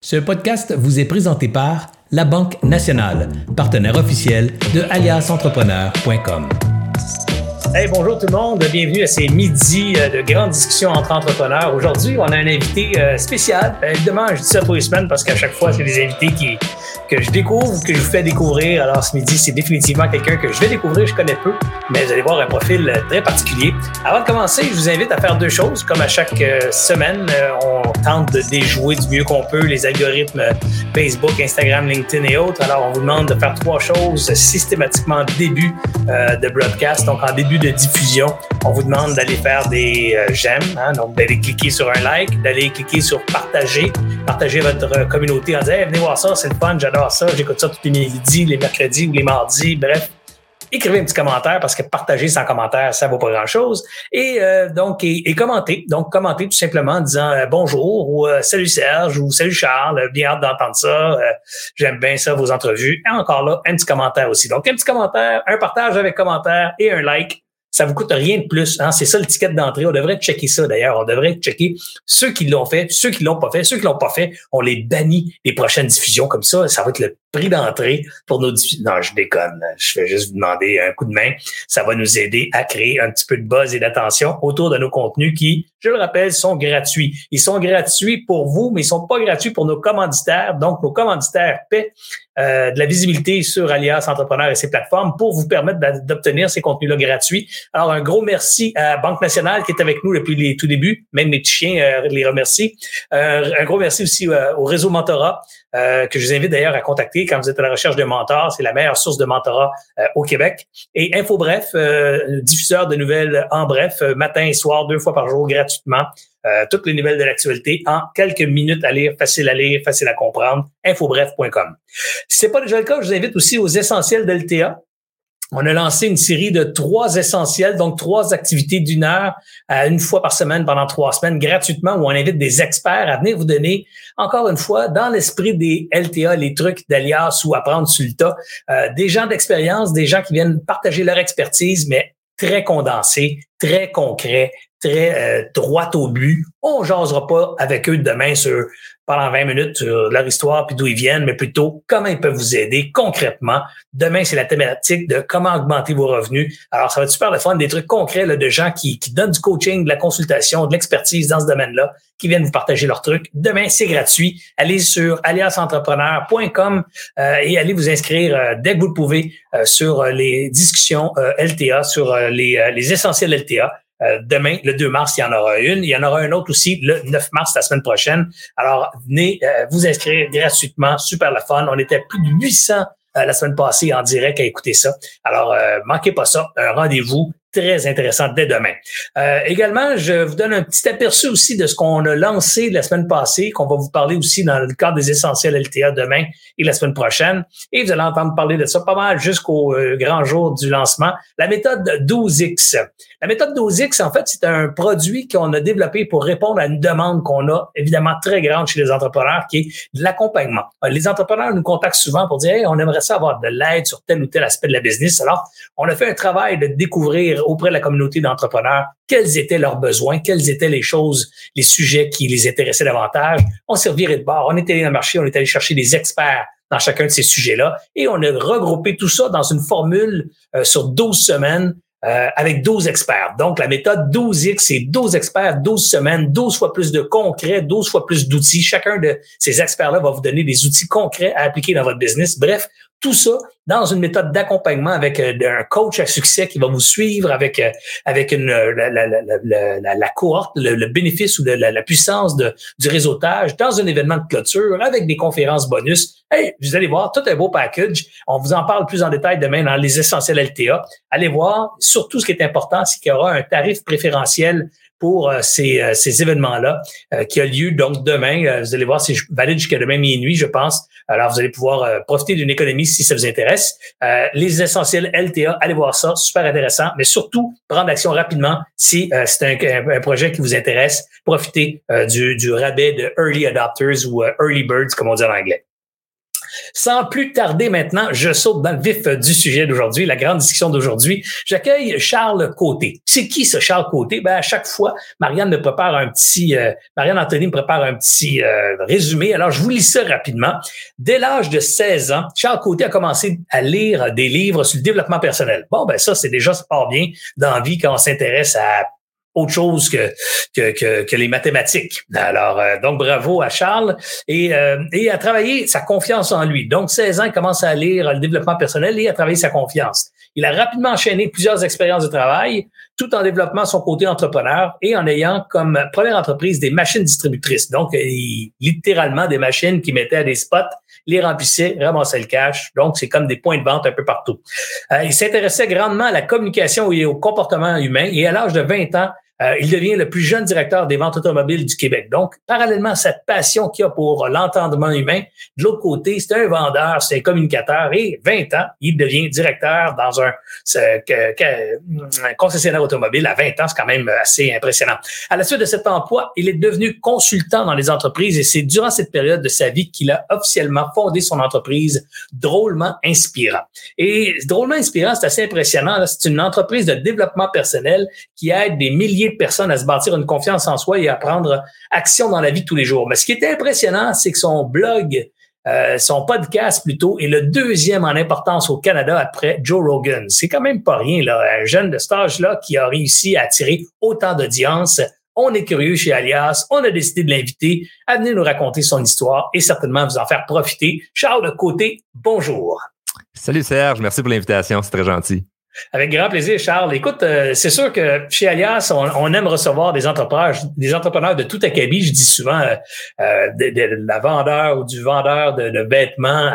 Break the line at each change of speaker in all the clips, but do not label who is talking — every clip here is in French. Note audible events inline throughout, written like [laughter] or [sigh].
Ce podcast vous est présenté par La Banque Nationale, partenaire officiel de aliasentrepreneur.com.
Hey, bonjour tout le monde, bienvenue à ces midis euh, de grandes discussions entre entrepreneurs. Aujourd'hui, on a un invité euh, spécial. Euh, évidemment, je dis ça tous les semaines parce qu'à chaque fois, c'est des invités qui, que je découvre, que je vous fais découvrir. Alors ce midi, c'est définitivement quelqu'un que je vais découvrir, je connais peu, mais vous allez voir un profil très particulier. Avant de commencer, je vous invite à faire deux choses. Comme à chaque semaine, on tente de déjouer du mieux qu'on peut les algorithmes Facebook, Instagram, LinkedIn et autres. Alors on vous demande de faire trois choses systématiquement début de broadcast, donc en début de diffusion, on vous demande d'aller faire des euh, j'aime, hein, donc d'aller cliquer sur un like, d'aller cliquer sur partager, partager votre communauté en disant venez voir ça, c'est le fun, j'adore ça, j'écoute ça tous les midis, les mercredis ou les mardis, bref. Écrivez un petit commentaire parce que partager sans commentaire, ça vaut pas grand-chose. Et euh, donc, et, commenter. Donc, commenter tout simplement en disant euh, bonjour ou salut Serge ou salut Charles, bien hâte d'entendre ça. J'aime bien ça, vos entrevues. Et encore là, un petit commentaire aussi. Donc, un petit commentaire, un partage avec commentaire et un like ça vous coûte rien de plus. Hein? C'est ça le ticket d'entrée. On devrait checker ça d'ailleurs. On devrait checker ceux qui l'ont fait, ceux qui l'ont pas fait, ceux qui l'ont pas fait, on les bannit des prochaines diffusions comme ça. Ça va être le prix d'entrée pour nos diffusions. Non, je déconne. Je vais juste vous demander un coup de main. Ça va nous aider à créer un petit peu de buzz et d'attention autour de nos contenus qui, je le rappelle, sont gratuits. Ils sont gratuits pour vous, mais ils sont pas gratuits pour nos commanditaires. Donc, nos commanditaires paient euh, de la visibilité sur Alias Entrepreneur et ses plateformes pour vous permettre d'obtenir ces contenus-là gratuits. Alors, un gros merci à Banque Nationale qui est avec nous depuis les tout débuts. Même mes petits chiens euh, les remercient. Euh, un gros merci aussi au réseau Mentorat que je vous invite d'ailleurs à contacter quand vous êtes à la recherche de mentors. C'est la meilleure source de mentorat au Québec. Et Info Bref, diffuseur de nouvelles en bref, matin et soir, deux fois par jour gratuitement. Euh, toutes les nouvelles de l'actualité en quelques minutes à lire, facile à lire, facile à comprendre, infobref.com. Si c'est pas déjà le cas, je vous invite aussi aux essentiels de l'LTA. On a lancé une série de trois essentiels, donc trois activités d'une heure à une fois par semaine pendant trois semaines gratuitement où on invite des experts à venir vous donner, encore une fois, dans l'esprit des LTA, les trucs d'alias ou apprendre sur le tas, euh, des gens d'expérience, des gens qui viennent partager leur expertise, mais très condensé, très concret, très euh, droit au but. On jasera pas avec eux demain sur pendant 20 minutes sur leur histoire puis d'où ils viennent, mais plutôt comment ils peuvent vous aider concrètement. Demain, c'est la thématique de comment augmenter vos revenus. Alors, ça va être super le fun, des trucs concrets là, de gens qui, qui donnent du coaching, de la consultation, de l'expertise dans ce domaine-là, qui viennent vous partager leurs trucs. Demain, c'est gratuit. Allez sur aliasentrepreneur.com euh, et allez vous inscrire euh, dès que vous le pouvez euh, sur les discussions LTA, sur les, les essentiels LTA. Euh, demain, le 2 mars, il y en aura une. Il y en aura un autre aussi le 9 mars, la semaine prochaine. Alors, venez euh, vous inscrire gratuitement. Super la fun. On était plus de 800 euh, la semaine passée en direct à écouter ça. Alors, manquez pas ça. Un rendez-vous très intéressant dès demain. Euh, également, je vous donne un petit aperçu aussi de ce qu'on a lancé la semaine passée, qu'on va vous parler aussi dans le cadre des essentiels LTA demain et la semaine prochaine. Et vous allez entendre parler de ça pas mal jusqu'au euh, grand jour du lancement. La méthode 12X. La méthode 12X, en fait, c'est un produit qu'on a développé pour répondre à une demande qu'on a évidemment très grande chez les entrepreneurs, qui est de l'accompagnement. Euh, les entrepreneurs nous contactent souvent pour dire, hey, on aimerait ça avoir de l'aide sur tel ou tel aspect de la business. Alors, on a fait un travail de découvrir auprès de la communauté d'entrepreneurs quels étaient leurs besoins, quelles étaient les choses, les sujets qui les intéressaient davantage. On s'est de bord, on est allé dans le marché, on est allé chercher des experts dans chacun de ces sujets-là et on a regroupé tout ça dans une formule euh, sur 12 semaines euh, avec 12 experts. Donc, la méthode 12X, c'est 12 experts, 12 semaines, 12 fois plus de concrets, 12 fois plus d'outils. Chacun de ces experts-là va vous donner des outils concrets à appliquer dans votre business. Bref, tout ça dans une méthode d'accompagnement avec euh, un coach à succès qui va vous suivre avec euh, avec une euh, la, la, la, la cohorte, le, bénéfice ou la, puissance de, du réseautage dans un événement de clôture avec des conférences bonus. Hey, vous allez voir tout un beau package. On vous en parle plus en détail demain dans les essentiels LTA. Allez voir. Surtout, ce qui est important, c'est qu'il y aura un tarif préférentiel pour euh, ces, euh, ces événements-là euh, qui a lieu donc demain. vous allez voir, c'est valide jusqu'à demain minuit, je pense. Alors, vous allez pouvoir profiter d'une économie si ça vous intéresse. les essentiels LTA, allez voir ça, super intéressant, mais surtout prendre action rapidement si c'est un, un, projet qui vous intéresse. Profitez du, du rabais de Early Adopters ou Early Birds, comme on dit en anglais. Sans plus tarder maintenant, je saute dans le vif du sujet d'aujourd'hui, la grande discussion d'aujourd'hui. J'accueille Charles Côté. C'est qui ce Charles Côté? Ben, à chaque fois, Marianne me prépare un petit, euh, Marianne Anthony me prépare un petit euh, résumé. Alors, je vous lis ça rapidement. Dès l'âge de 16 ans, Charles Côté a commencé à lire des livres sur le développement personnel. Bon, ben ça, c'est déjà, ça bien dans la quand on s'intéresse à autre chose que, que, que, les mathématiques. Alors, euh, donc bravo à Charles et, euh, et à travailler sa confiance en lui. Donc, 16 ans, il commence à lire le développement personnel et à travailler sa confiance. Il a rapidement enchaîné plusieurs expériences de travail, tout en développant son côté entrepreneur et en ayant comme première entreprise des machines distributrices. Donc, littéralement des machines qui mettaient à des spots, les remplissaient, ramassaient le cash. Donc, c'est comme des points de vente un peu partout. Euh, il s'intéressait grandement à la communication et au comportement humain et à l'âge de 20 ans, euh, il devient le plus jeune directeur des ventes automobiles du Québec. Donc, parallèlement à cette passion qu'il a pour l'entendement humain, de l'autre côté, c'est un vendeur, c'est un communicateur et 20 ans, il devient directeur dans un, concessionnaire automobile à 20 ans. C'est quand même assez impressionnant. À la suite de cet emploi, il est devenu consultant dans les entreprises et c'est durant cette période de sa vie qu'il a officiellement fondé son entreprise Drôlement Inspirant. Et Drôlement Inspirant, c'est assez impressionnant. C'est une entreprise de développement personnel qui aide des milliers de personnes à se bâtir une confiance en soi et à prendre action dans la vie de tous les jours. Mais ce qui est impressionnant, c'est que son blog, euh, son podcast plutôt, est le deuxième en importance au Canada après Joe Rogan. C'est quand même pas rien, là. Un jeune de cet âge-là qui a réussi à attirer autant d'audience. On est curieux chez Alias. On a décidé de l'inviter à venir nous raconter son histoire et certainement vous en faire profiter. Charles Côté, bonjour.
Salut Serge, merci pour l'invitation, c'est très gentil.
Avec grand plaisir, Charles. Écoute, euh, c'est sûr que chez Alias, on, aime recevoir des entrepreneurs, des entrepreneurs de tout acabit. Je dis souvent euh, euh, de, la vendeur ou du vendeur de, vêtements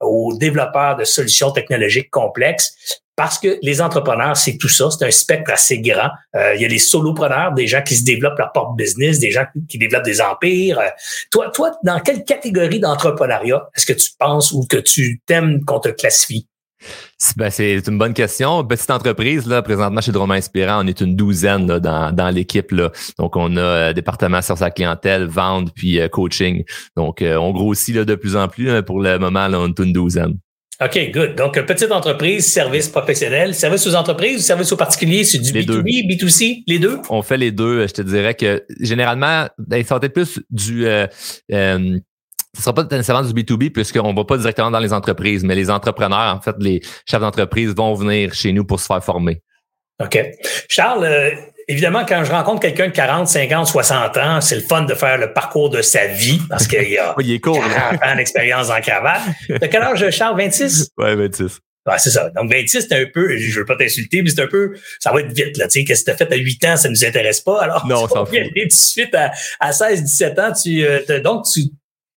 aux développeurs de solutions technologiques complexes. Parce que les entrepreneurs, c'est tout ça. C'est un spectre assez grand. il y a les solopreneurs, des gens qui se développent leur propre business, des gens qui développent des empires. toi, toi, dans quelle catégorie d'entrepreneuriat est-ce que tu penses ou que tu t'aimes qu'on te classifie?
Ben, c'est une bonne question. Petite entreprise, là, présentement chez Drôme Inspirant, on est une douzaine dans, dans l'équipe. Là. Donc, on a euh, département sur sa clientèle, vente, puis euh, coaching. Donc, euh, on grossit là, de plus en plus. pour le moment, là, on est une douzaine.
OK, good. Donc, petite entreprise, service professionnel, service aux entreprises ou service aux particuliers, c'est du B2B, B2C, les deux?
On fait les deux. Je te dirais que généralement, ben, ça va être plus du ce sera pas nécessairement du B2B puisqu'on va pas directement dans les entreprises, mais les entrepreneurs, en fait, les chefs d'entreprise vont venir chez nous pour se faire former.
OK. Charles, euh, évidemment, quand je rencontre quelqu'un de 40, 50, 60 ans, c'est le fun de faire le parcours de sa vie parce qu'il a [laughs]
il est court,
40 ans d'expérience en cravate. De quel âge, Charles? 26?
Ouais, 26.
Ouais, c'est ça. Donc, 26, c'est un peu, je veux pas t'insulter, mais c'est un peu, ça va être vite, là. Tu sais, qu'est-ce que t'as fait à 8 ans, ça nous intéresse pas. Alors,
non, ça
va tout de suite à, à 16, 17 ans, tu, euh, donc, tu,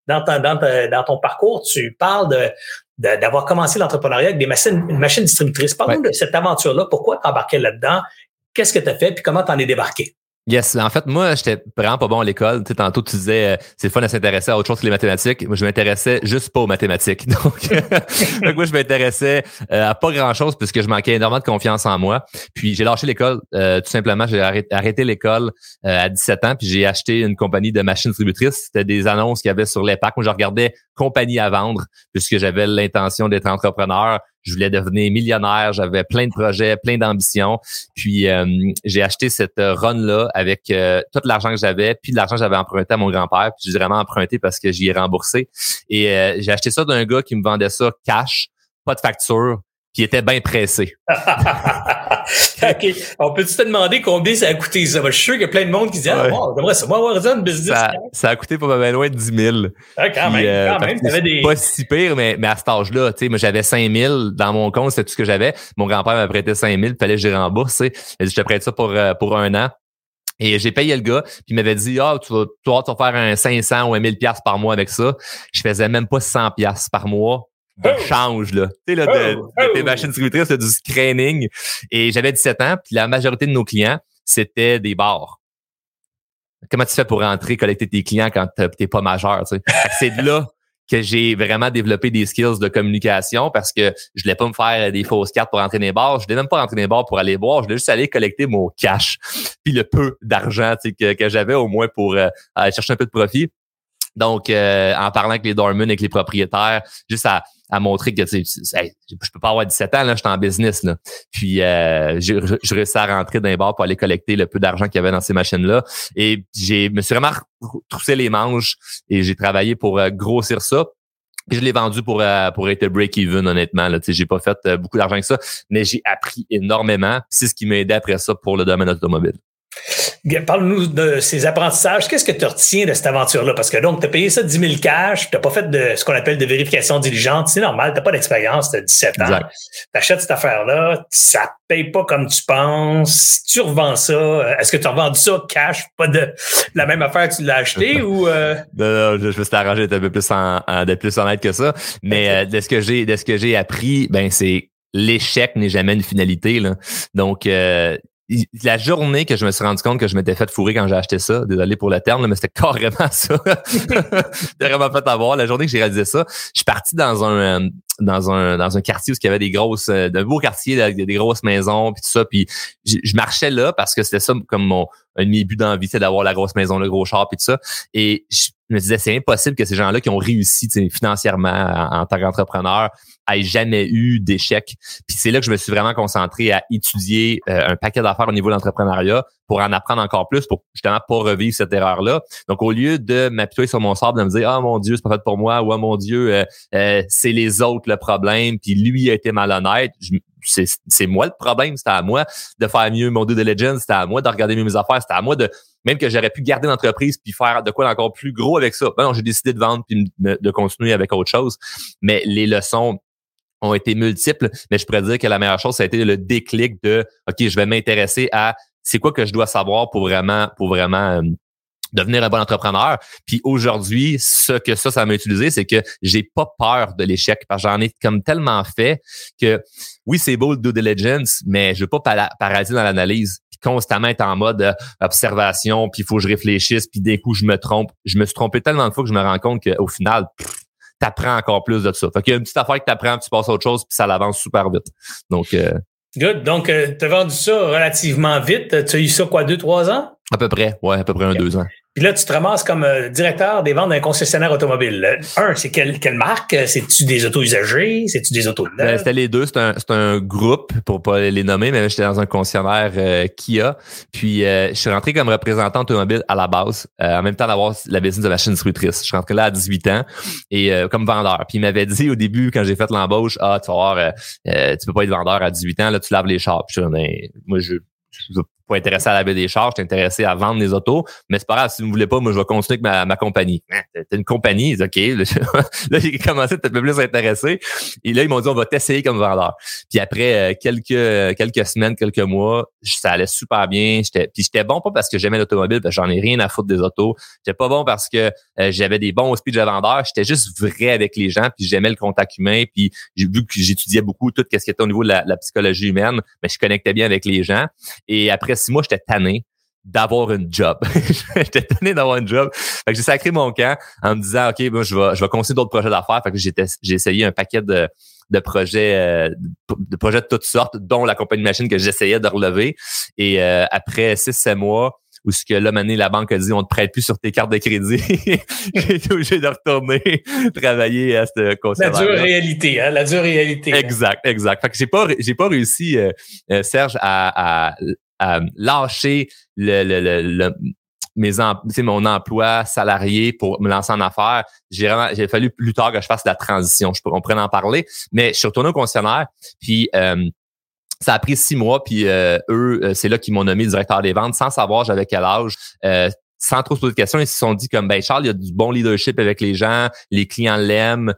dans, dans, ton parcours, tu parles de d'avoir commencé l'entrepreneuriat avec des machines, une machine distributrice. Parle-nous de cette aventure-là. Pourquoi t'embarquais là-dedans? Qu'est-ce que tu as fait? Puis comment t'en es débarqué?
Yes, en fait, moi, j'étais vraiment pas bon à l'école. Tu sais, tantôt, tu disais, euh, c'est fun de s'intéresser à autre chose que les mathématiques. Moi, je m'intéressais juste pas aux mathématiques. [laughs] [laughs] Donc, moi, je m'intéressais euh, à pas grand-chose puisque je manquais énormément de confiance en moi. Puis, j'ai lâché l'école. Euh, tout simplement, j'ai arrêté, l'école à 17 ans. Puis, j'ai acheté une compagnie de machines distributrices. C'était des annonces qu'il y avait sur l'EPAC. Moi, je regardais compagnie à vendre puisque j'avais l'intention d'être entrepreneur je voulais devenir millionnaire, j'avais plein de projets, plein d'ambitions. Puis euh, j'ai acheté cette run là avec euh, tout l'argent que j'avais, puis l'argent que j'avais emprunté à mon grand-père, puis j'ai vraiment emprunté parce que j'y ai remboursé. Et euh, j'ai acheté ça d'un gars qui me vendait ça cash, pas de facture, qui était bien pressé. [laughs] [laughs]
OK. On peut-tu te demander combien ça a coûté ça? Je suis sûr qu'il y a plein de monde qui dit Ah, bon, j'aimerais ça, moi avoir ça, une business.
Ça, ça, a coûté pas mal loin de 10 000.
Ah, quand même, euh, quand même.
Des... Pas si pire, mais, mais à cet âge-là, tu sais, moi, j'avais 5 000 dans mon compte, c'était tout ce que j'avais. Mon grand-père m'a prêté 5 000, il fallait que je rembourse. Il dit, je te prête ça pour, euh, pour un an. Et j'ai payé le gars, puis il m'avait dit Ah, tu vas, toi, tu vas faire un 500 ou un 1000 pièces par mois avec ça. Je faisais même pas 100 pièces par mois de oh! change, là. Tu sais, là, de, oh! tes oh! machines distributrices, du screening. Et j'avais 17 ans, puis la majorité de nos clients, c'était des bars. Comment tu fais pour rentrer, collecter tes clients quand t'es pas majeur, tu sais? C'est de là que j'ai vraiment développé des skills de communication parce que je voulais pas me faire des fausses cartes pour rentrer dans les bars. Je voulais même pas rentrer dans les bars pour aller boire. Je voulais juste aller collecter mon cash puis le peu d'argent que, que j'avais au moins pour euh, aller chercher un peu de profit. Donc, euh, en parlant avec les dormants, avec les propriétaires, juste à, à montrer que sais, je peux pas avoir 17 ans, là, je suis en business. Là. Puis euh, je, réussi à rentrer d'un bar pour aller collecter le peu d'argent qu'il y avait dans ces machines-là. Et j'ai me suis vraiment troussé les manches et j'ai travaillé pour euh, grossir ça. Je l'ai vendu pour euh, pour être break-even, honnêtement. Là. J'ai pas fait euh, beaucoup d'argent que ça, mais j'ai appris énormément. C'est ce qui m'a aidé après ça pour le domaine automobile.
Parle-nous de ces apprentissages. Qu'est-ce que tu retiens de cette aventure-là? Parce que donc, tu as payé ça 10 000 cash, tu n'as pas fait de ce qu'on appelle de vérification diligente. C'est normal, tu n'as pas d'expérience, tu as 17 ans. Tu achètes cette affaire-là, ça paye pas comme tu penses. Tu revends ça. Est-ce que tu as revendu ça cash, pas de la même affaire que tu l'as acheté [laughs] ou. Euh?
Non, non, je, me suis arrangé d'être un peu plus, en, d'être plus honnête que ça. Mais euh, de ce que j'ai, de ce que j'ai appris, ben c'est l'échec n'est jamais une finalité. Là. Donc, euh, la journée que je me suis rendu compte que je m'étais fait fourrer quand j'ai acheté ça, désolé pour le terme, mais c'était [laughs] carrément ça. [laughs] c'était vraiment fait avoir. La journée que j'ai réalisé ça, je suis parti dans un euh, dans un dans un quartier où il y avait des grosses, euh, d'un beau quartier, des grosses maisons puis tout ça. Puis je, marchais là parce que c'était ça comme mon un de mes buts d'envie, c'est d'avoir la grosse maison, le gros char puis tout ça. Et me disais c'est impossible que ces gens-là qui ont réussi financièrement en, tant qu'entrepreneur ait jamais eu d'échec. Puis c'est là que je me suis vraiment concentré à étudier euh, un paquet d'affaires au niveau de l'entrepreneuriat pour en apprendre encore plus, pour justement pas revivre cette erreur-là. Donc, au lieu de m'appuyer sur mon sable, de me dire Ah mon Dieu, c'est pas fait pour moi, ou Ah mon Dieu, euh, euh, c'est les autres le problème, puis lui a été malhonnête. C'est moi le problème, c'était à moi de faire mieux mon due diligence, c'était à moi de regarder mes affaires, c'était à moi de même que j'aurais pu garder l'entreprise puis faire de quoi d'encore plus gros avec ça. Ben non, j'ai décidé de vendre puis de continuer avec autre chose. Mais les leçons ont été multiples, mais je pourrais dire que la meilleure chose, ça a été le déclic de OK, je vais m'intéresser à c'est quoi que je dois savoir pour vraiment, pour vraiment euh, devenir un bon entrepreneur. Puis aujourd'hui, ce que ça, ça m'a utilisé, c'est que j'ai pas peur de l'échec parce que j'en ai comme tellement fait que oui, c'est beau le due diligence, mais je veux pas paralyser dans l'analyse constamment être en mode euh, observation, puis il faut que je réfléchisse, puis d'un coup, je me trompe. Je me suis trompé tellement de fois que je me rends compte qu'au final, t'apprends encore plus de ça. Fait qu'il y a une petite affaire que t'apprends, tu passes à autre chose, puis ça l'avance super vite. Donc, euh,
Good. Donc, euh, tu as vendu ça relativement vite. Tu as eu ça quoi, deux, trois ans?
À peu près, ouais, à peu près un, deux ans.
Puis là, tu te ramasses comme euh, directeur des ventes d'un concessionnaire automobile. Un, c'est quelle, quelle marque? C'est-tu des autos usagés? C'est-tu des autos
neuves? Ben, c'était les deux. C'est un, un groupe, pour pas les nommer, mais j'étais dans un concessionnaire euh, Kia. Puis euh, je suis rentré comme représentant automobile à la base, en même temps d'avoir la business de machine distributrice. Je suis rentré là à 18 ans et comme vendeur. Puis il m'avait dit au début, quand j'ai fait l'embauche, ah, tu vas voir, tu peux pas être vendeur à 18 ans, là, tu laves les chars. Puis je, ben, moi, je pas intéresser à la baie des charges, suis intéressé à vendre des autos, mais c'est pas grave, si vous ne voulez pas, moi je vais continuer avec ma, ma compagnie. Hein, t'es une compagnie, OK. [laughs] Là, j'ai commencé à être un peu plus intéressé. Et là, ils m'ont dit on va t'essayer comme vendeur. Puis après euh, quelques quelques semaines, quelques mois, ça allait super bien. J'étais, puis j'étais bon pas parce que j'aimais l'automobile, parce que j'en ai rien à foutre des autos. J'étais pas bon parce que euh, j'avais des bons speech de vendeur. J'étais juste vrai avec les gens, puis j'aimais le contact humain. Puis j'ai vu que j'étudiais beaucoup tout ce qui était au niveau de la, la psychologie humaine, mais je connectais bien avec les gens. Et après six mois, j'étais tanné d'avoir une job. [laughs] j'étais tanné d'avoir une job. Fait que j'ai sacré mon camp en me disant, OK, moi, je vais, je vais continuer d'autres projets d'affaires. Fait que j'ai essayé un paquet de, de projets euh, de projets de toutes sortes, dont la compagnie machine que j'essayais de relever. Et euh, après six, sept mois, où ce que là, maintenant, la banque a dit on te prête plus sur tes cartes de crédit. [laughs] J'ai été obligé de retourner [laughs] travailler à ce conseil.
La dure réalité, hein? La dure réalité.
Exact, exact. Fait que j'ai pas, j'ai pas réussi, euh, Serge, à, à, à lâcher mes mon emploi salarié pour me lancer en affaires. J'ai j'ai fallu plus tard que je fasse la transition. Je on pourrait en parler, mais je suis retourné au concessionnaire, puis euh, ça a pris six mois, puis euh, eux, euh, c'est là qu'ils m'ont nommé directeur des ventes, sans savoir j'avais quel âge. sans trop se poser de questions, ils se sont dit comme ben Charles, il y a du bon leadership avec les gens, les clients l'aiment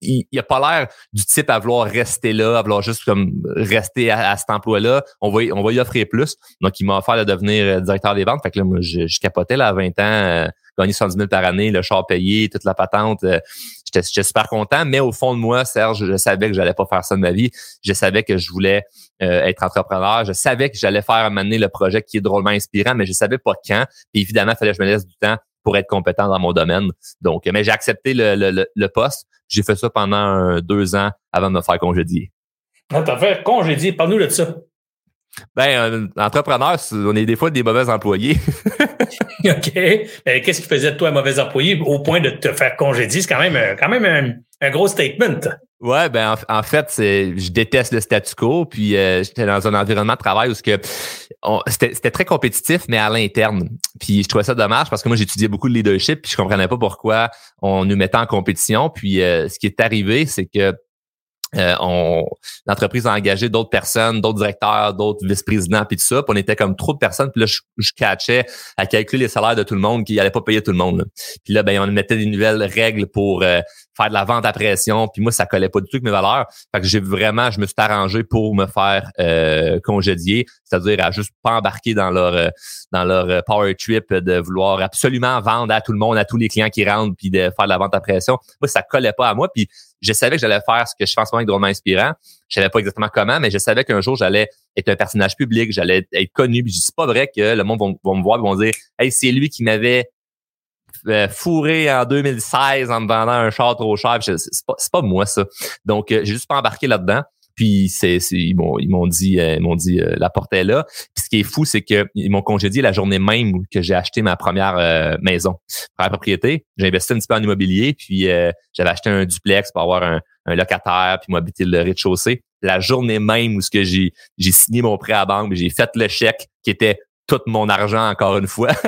il, il a pas l'air du type à vouloir rester là, à vouloir juste comme rester à, cet emploi-là. On va, on va y offrir plus. Donc, il m'a offert de devenir euh, directeur des ventes. Fait que là, moi, je, je capotais là, à 20 ans, euh, gagner 110 000 par année, le char payé, toute la patente. Euh, J'étais super content, mais au fond de moi, Serge, je savais que j'allais pas faire ça de ma vie. Je savais que je voulais euh, être entrepreneur. Je savais que j'allais faire amener le projet qui est drôlement inspirant, mais je savais pas quand. Puis évidemment, il fallait que je me laisse du temps pour être compétent dans mon domaine. Donc, mais j'ai accepté le, le, le poste. J'ai fait ça pendant deux ans avant de me faire congédier.
Ah, t'as fait congédier. Parle-nous de ça.
Ben, un entrepreneur, on est des fois des mauvais employés. [laughs]
OK. Qu'est-ce qui faisait de toi un mauvais employé au point de te faire congédier? C'est quand même, quand même un, gros statement.
Ouais, ben en, fait, c'est, je déteste le statu quo. Puis euh, j'étais dans un environnement de travail où que c'était, très compétitif, mais à l'interne. Puis je trouvais ça dommage parce que moi j'étudiais beaucoup de leadership, puis je comprenais pas pourquoi on nous mettait en compétition. Puis euh, ce qui est arrivé, c'est que euh, on, l'entreprise a engagé d'autres personnes, d'autres directeurs, d'autres vice-présidents, puis tout ça. Puis on était comme trop de personnes. Puis là, je, je catchais à calculer les salaires de tout le monde qui n'allait pas payer tout le monde. Puis là, ben, on mettait des nouvelles règles pour euh, faire de la vente à pression. Puis moi, ça collait pas du tout avec mes valeurs. Fait que j'ai vraiment, je me suis arrangé pour me faire euh, congédier, c'est-à-dire à juste pas embarquer dans leur euh, dans leur power trip de vouloir absolument vendre à tout le monde, à tous les clients qui rentrent, puis de faire de la vente à pression. Moi, ça collait pas à moi. Puis je savais que j'allais faire ce que je fais en ce moment avec Drôlement Inspirant. Je savais pas exactement comment, mais je savais qu'un jour, j'allais être un personnage public, j'allais être connu. Puis je dis pas vrai que le monde va, me voir et vont dire Hey, c'est lui qui m'avait euh, fourré en 2016 en me vendant un char trop cher. C'est pas, pas moi, ça. Donc, euh, j'ai juste pas embarqué là-dedans. Puis c'est, ils m'ont dit euh, ils m'ont dit la porte est là. Qui est fou, c'est que ils m'ont congédié la journée même que j'ai acheté ma première euh, maison, première propriété. J'ai investi un petit peu en immobilier, puis j'avais acheté un duplex pour avoir un, locataire, puis m'habiter le rez-de-chaussée. La journée même où ce que j'ai j'ai signé mon prêt à banque, j'ai fait le chèque qui était tout mon argent encore une fois, [laughs]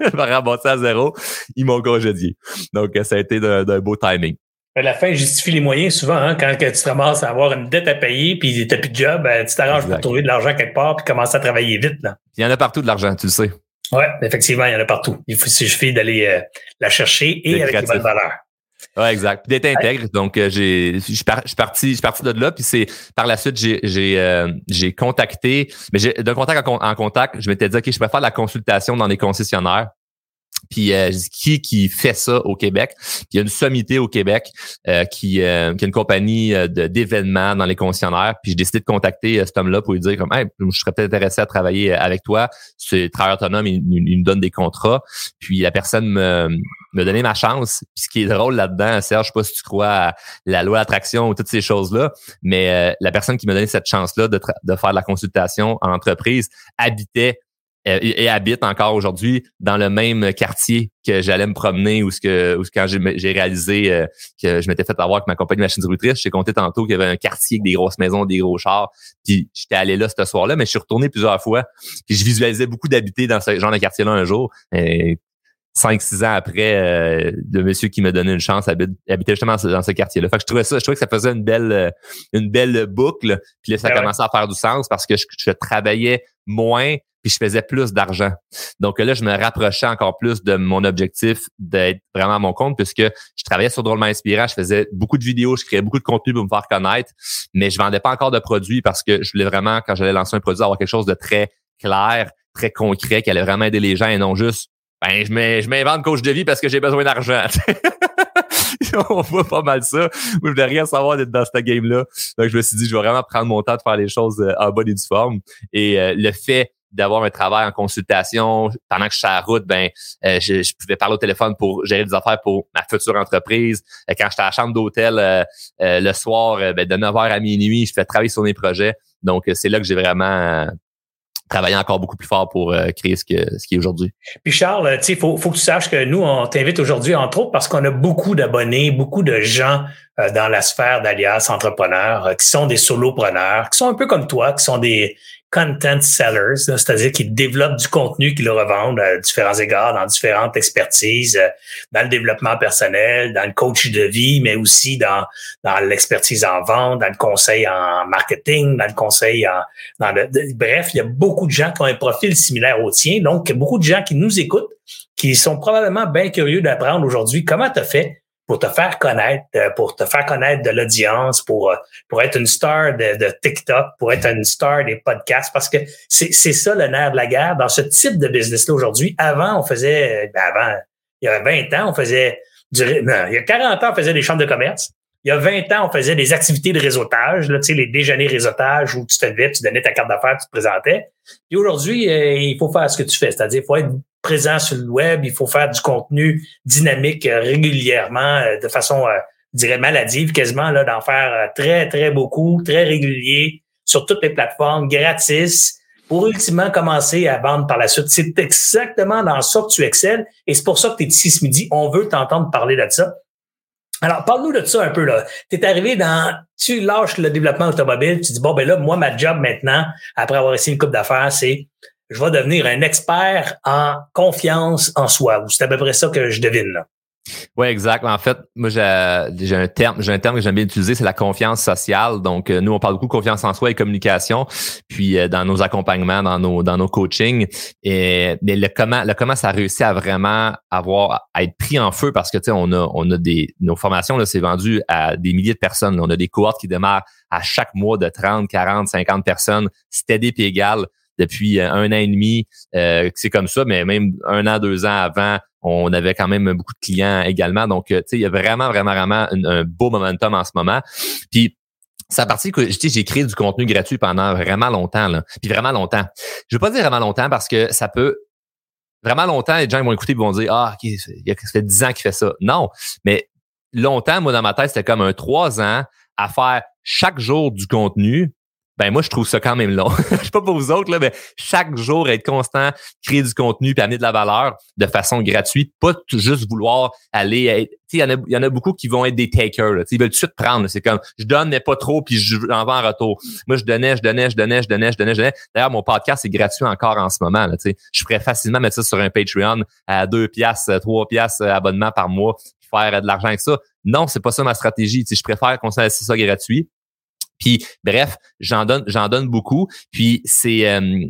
me à zéro, ils m'ont congédié. Donc ça a été d'un beau timing.
La fin justifie les moyens souvent. Hein, quand tu te ramasses à avoir une dette à payer puis tu n'as plus de job, ben, tu t'arranges pour trouver de l'argent quelque part puis commencer à travailler vite. Là.
Il y en a partout de l'argent, tu le sais.
Oui, effectivement, il y en a partout. Il faut suffit d'aller euh, la chercher et avec les bonnes valeurs.
Oui, exact. Puis d'être intègre. Donc, euh, j'ai, je suis parti, je parti de là. Puis c'est par la suite, j'ai, j'ai, euh, j'ai contacté, mais j'ai, de contact en, en, contact, je m'étais dit, OK, je préfère la consultation dans les concessionnaires. Puis euh, qui qui fait ça au Québec? Il y a une sommité au Québec euh, qui, euh, qui a une compagnie euh, d'événements dans les concessionnaires. Puis j'ai décidé de contacter cet homme-là pour lui dire comme hey, je serais peut-être intéressé à travailler avec toi. C'est travailleur autonome, il, me donne des contrats. Puis la personne me me ma chance. Puis ce qui est drôle là-dedans, Serge, je sais pas si tu crois à la loi d'attraction ou toutes ces choses-là, mais la personne qui m'a donné cette chance-là de, de faire de la consultation en entreprise habitait euh, et, habite encore aujourd'hui dans le même quartier que j'allais me promener ou ce que quand j'ai réalisé euh, que je m'étais fait avoir avec ma compagnie de machines distributrices, j'ai compté tantôt qu'il y avait un quartier avec des grosses maisons, des gros chars. Puis j'étais allé là ce soir-là, mais je suis retourné plusieurs fois. Puis je visualisais beaucoup d'habiter dans ce genre de quartier-là un jour. Cinq, six ans après, euh, le monsieur qui m'a donné une chance habitait justement dans ce quartier-là. Fait que je trouvais ça, je trouvais que ça faisait une belle, une belle boucle. Puis là, ça ben commençait à faire du sens parce que je travaillais moins, puis je faisais plus d'argent. Donc là, je me rapprochais encore plus de mon objectif d'être vraiment à mon compte puisque je travaillais sur Drôlement Inspirant, je faisais beaucoup de vidéos, je créais beaucoup de contenu pour me faire connaître, mais je vendais pas encore de produits parce que je voulais vraiment, quand j'allais lancer un produit, avoir quelque chose de très clair, très concret, qui allait vraiment aider les gens et non juste, ben, je m'invente coach de vie parce que j'ai besoin d'argent. [laughs] on voit pas mal ça. Moi, je voulais rien savoir d'être dans ce game-là. Donc, je me suis dit, je vais vraiment prendre mon temps de faire les choses euh, en bonne et due forme. Et euh, le fait d'avoir un travail en consultation pendant que je suis à la route, ben euh, je, pouvais parler au téléphone pour gérer des affaires pour ma future entreprise. Euh, quand j'étais à la chambre d'hôtel euh, le soir, ben, de 9h à minuit, je fais travailler sur mes projets. Donc, c'est là que j'ai vraiment travaillé encore beaucoup plus fort pour créer ce, qui est aujourd'hui.
Puis Charles, il faut, faut que tu saches que nous, on t'invite aujourd'hui, entre autres, parce qu'on a beaucoup d'abonnés, beaucoup de gens dans la sphère d'alias entrepreneurs qui sont des solopreneurs, qui sont un peu comme toi, qui sont des content sellers, c'est-à-dire qu'ils développent du contenu qu'ils revendent à différents égards, dans différentes expertises, euh, dans le développement personnel, dans le coach de vie, mais aussi dans, dans l'expertise en vente, dans le conseil en marketing, dans le conseil en... Dans le, bref, il y a beaucoup de gens qui ont un profil similaire au tien, donc beaucoup de gens qui nous écoutent, qui sont probablement bien curieux d'apprendre aujourd'hui comment tu as fait pour te faire connaître, euh, pour te faire connaître de l'audience, pour, euh, pour être une star de, TikTok, pour être une star des podcasts, parce que c'est ça le nerf de la guerre dans ce type de business-là aujourd'hui. Avant, on faisait, ben avant, il y a 20 ans, on faisait du, non, il y a 40 ans, on faisait des chambres de commerce. Il y a 20 ans, on faisait des activités de réseautage, là, tu sais, les déjeuners réseautage où tu te levais, tu donnais ta carte d'affaires, tu te présentais. Et aujourd'hui, euh, il faut faire ce que tu fais, c'est-à-dire il faut être présent sur le web, il faut faire du contenu dynamique euh, régulièrement, euh, de façon, je dirais, maladive, quasiment, là, d'en faire très, très beaucoup, très régulier, sur toutes les plateformes, gratis. pour ultimement commencer à vendre par la suite. C'est exactement dans ça que tu excelles et c'est pour ça que tu es ici ce midi. On veut t'entendre parler de ça. Alors, parle-nous de ça un peu. là. Tu es arrivé dans, tu lâches le développement automobile, tu dis, bon, ben là, moi, ma job maintenant, après avoir essayé une coupe d'affaires, c'est je vais devenir un expert en confiance en soi. Ou c'est à peu près ça que je devine.
Oui, exact. En fait, moi, j'ai un terme, j'ai un terme que j'aime bien utiliser, c'est la confiance sociale. Donc, euh, nous, on parle beaucoup de confiance en soi et communication, puis euh, dans nos accompagnements, dans nos, dans nos coachings. Et mais le comment, le comment ça a réussi à vraiment avoir, à être pris en feu parce que, tu sais, on a, on a des, nos formations, là, c'est vendu à des milliers de personnes. On a des cohortes qui démarrent à chaque mois de 30, 40, 50 personnes. C'était des égal depuis euh, un an et demi. c'est comme ça, mais même un an, deux ans avant, on avait quand même beaucoup de clients également. Donc, euh, tu sais, il y a vraiment, vraiment, vraiment un, beau momentum en ce moment. Puis, c'est à partir que j'ai créé du contenu gratuit pendant vraiment longtemps. Là. Puis vraiment longtemps. Je veux pas dire vraiment longtemps parce que ça peut vraiment longtemps, les gens vont écouter et vont dire Ah, ok, ça fait 10 ans qu'il fait ça. Non. Mais longtemps, moi, dans ma tête, c'était comme un trois ans à faire chaque jour du contenu ben moi je trouve ça quand même long. [laughs] je sais pas pour vous autres là, mais chaque jour être constant, créer du contenu puis amener de la valeur de façon gratuite, pas juste vouloir aller. Il y en a, y en a beaucoup qui vont être des takers. Là, ils veulent tout de suite prendre. C'est comme je donne mais pas trop puis je en vends en retour. Moi je donnais, je donnais, je donnais, je donnais, je donnais, je donnais. D'ailleurs mon podcast est gratuit encore en ce moment. Là, je pourrais facilement mettre ça sur un Patreon à deux piastres, trois piastres euh, abonnement par mois, faire de l'argent avec ça. Non, c'est pas ça ma stratégie. je préfère qu'on s'en ça gratuit puis bref, j'en donne, j'en donne beaucoup. Puis c'est euh,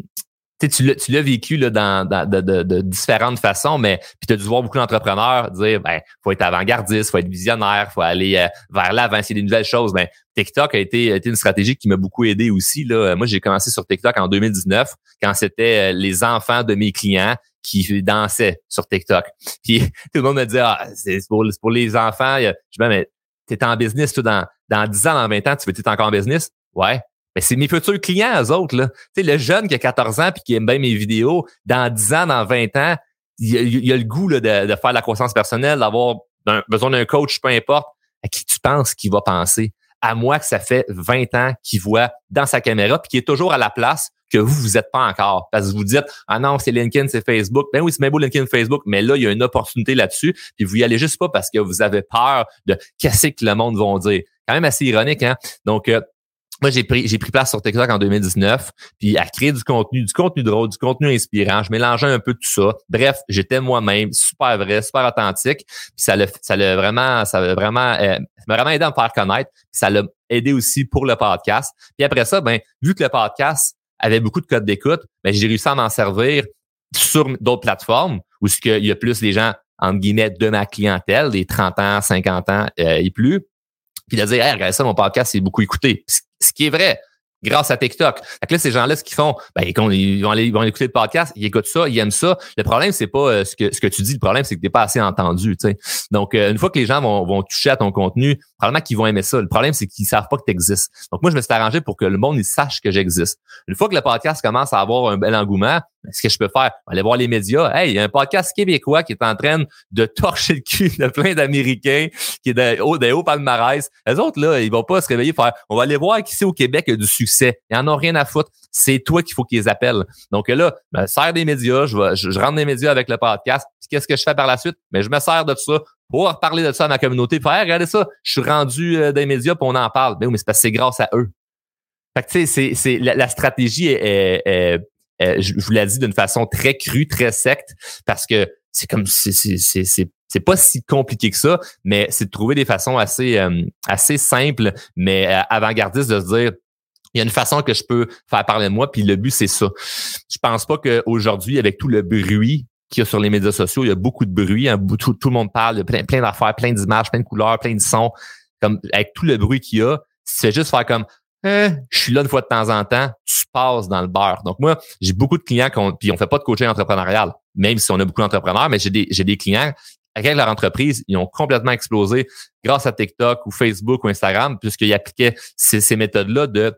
tu l'as, tu vécu là, dans, de, de, différentes façons, mais tu as dû voir beaucoup d'entrepreneurs dire ben faut être avant-gardiste, faut être visionnaire, faut aller euh, vers l'avant, essayer des nouvelles choses. Ben TikTok a été, une stratégie qui m'a beaucoup aidé aussi. Là. Moi, j'ai commencé sur TikTok en 2019 quand c'était euh, les enfants de mes clients qui dansaient sur TikTok. Puis [laughs] tout le monde me dit ah c'est pour, pour les enfants. Je dis ben, mais t'es en business tout dans dans 10 ans, dans 20 ans, tu veux être encore en business? Ouais. Mais c'est mes futurs clients, eux autres. Là. Le jeune qui a 14 ans puis qui aime bien mes vidéos, dans 10 ans, dans 20 ans, il, a, le goût là, de, de, faire la croissance personnelle, d'avoir besoin d'un coach, peu importe. À qui tu penses qu'il va penser? À moi que ça fait 20 ans qu'il voit dans sa caméra puis qui est toujours à la place que vous, vous êtes pas encore. Parce que vous dites, ah non, c'est LinkedIn, c'est Facebook. Ben oui, c'est même beau LinkedIn, Facebook, mais là, il y a une opportunité là-dessus. Puis vous y allez juste pas parce que vous avez peur de qu'est-ce que le monde va dire. Quand même assez ironique, hein? Donc, euh, moi, j'ai pris, j'ai pris place sur TikTok en 2019, puis à créer du contenu, du contenu drôle, du contenu inspirant. Je mélangeais un peu tout ça. Bref, j'étais moi-même, super vrai, super authentique. Puis ça l'a, ça l'a vraiment, ça l'a vraiment, euh, m'a vraiment aidé à me faire connaître. Puis ça l'a aidé aussi pour le podcast. Puis après ça, ben, vu que le podcast avait beaucoup de codes d'écoute, ben, j'ai réussi à m'en servir sur d'autres plateformes où ce y a plus des gens entre guillemets de ma clientèle, des 30 ans, 50 ans euh, et plus, puis de dire, hey, regarde ça, mon podcast c'est beaucoup écouté. Ce qui est vrai grâce à TikTok. Fait là, ces gens-là, ce qu'ils font, ben, ils, vont aller, ils vont écouter le podcast, ils écoutent ça, ils aiment ça. Le problème, c'est pas euh, ce que ce que tu dis. Le problème, c'est que t'es pas assez entendu. Donc, euh, une fois que les gens vont, vont toucher à ton contenu, probablement qu'ils vont aimer ça. Le problème, c'est qu'ils savent pas que tu existes. Donc, moi, je me suis arrangé pour que le monde il sache que j'existe. Une fois que le podcast commence à avoir un bel engouement, ben, ce que je peux faire, aller voir les médias. Hey, il y a un podcast québécois qui est en train de [laughs] torcher le cul de plein d'Américains, qui est de haut, des hauts palmarès. Les autres, là, ils vont pas se réveiller faire, on va aller voir qui c'est au Québec qui a du succès. Ils en ont rien à foutre. C'est toi qu'il faut qu'ils appellent. Donc là, je me sers des médias, je, vais, je, rentre des médias avec le podcast. Qu'est-ce que je fais par la suite? Mais ben, je me sers de tout ça pour parler de ça à ma communauté. Faire, regardez ça, je suis rendu euh, des médias, puis on en parle. Ben mais c'est parce que c'est grâce à eux. Fait que tu sais, c'est, la, stratégie est, je vous l'ai dit d'une façon très crue, très secte, parce que c'est comme c'est c'est c'est pas si compliqué que ça, mais c'est de trouver des façons assez euh, assez simples, mais euh, avant-gardistes de se dire il y a une façon que je peux faire parler de moi, puis le but c'est ça. Je pense pas qu'aujourd'hui, avec tout le bruit qu'il y a sur les médias sociaux, il y a beaucoup de bruit, hein, tout, tout, le monde parle, il y a plein, plein d'affaires, plein d'images, plein de couleurs, plein de sons, comme avec tout le bruit qu'il y a, c'est juste faire comme eh, je suis là une fois de temps en temps, passes dans le beurre. Donc moi, j'ai beaucoup de clients qui puis on fait pas de coaching entrepreneurial, même si on a beaucoup d'entrepreneurs, mais j'ai des, j'ai des clients avec leur entreprise, ils ont complètement explosé grâce à TikTok ou Facebook ou Instagram, puisqu'ils appliquaient ces, ces méthodes-là de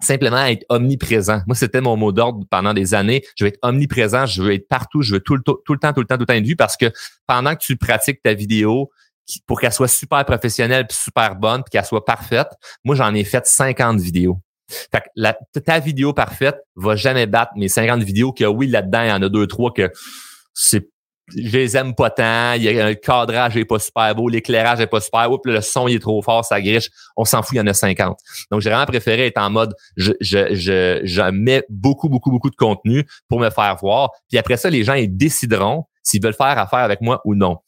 simplement être omniprésent. Moi, c'était mon mot d'ordre pendant des années. Je veux être omniprésent, je veux être partout, je veux tout le, tout le temps, tout le temps, tout le temps être vu parce que pendant que tu pratiques ta vidéo, pour qu'elle soit super professionnelle puis super bonne puis qu'elle soit parfaite, moi, j'en ai fait 50 vidéos. Fait que la, ta vidéo parfaite va jamais battre mes 50 vidéos que oui, là-dedans, il y en a deux, trois que c'est je les aime pas tant, il y a, le cadrage est pas super beau, l'éclairage est pas super beau, le son il est trop fort, ça griche, on s'en fout, il y en a 50. Donc j'ai vraiment préféré être en mode je, je, je, je mets beaucoup, beaucoup, beaucoup de contenu pour me faire voir. Puis après ça, les gens ils décideront s'ils veulent faire affaire avec moi ou non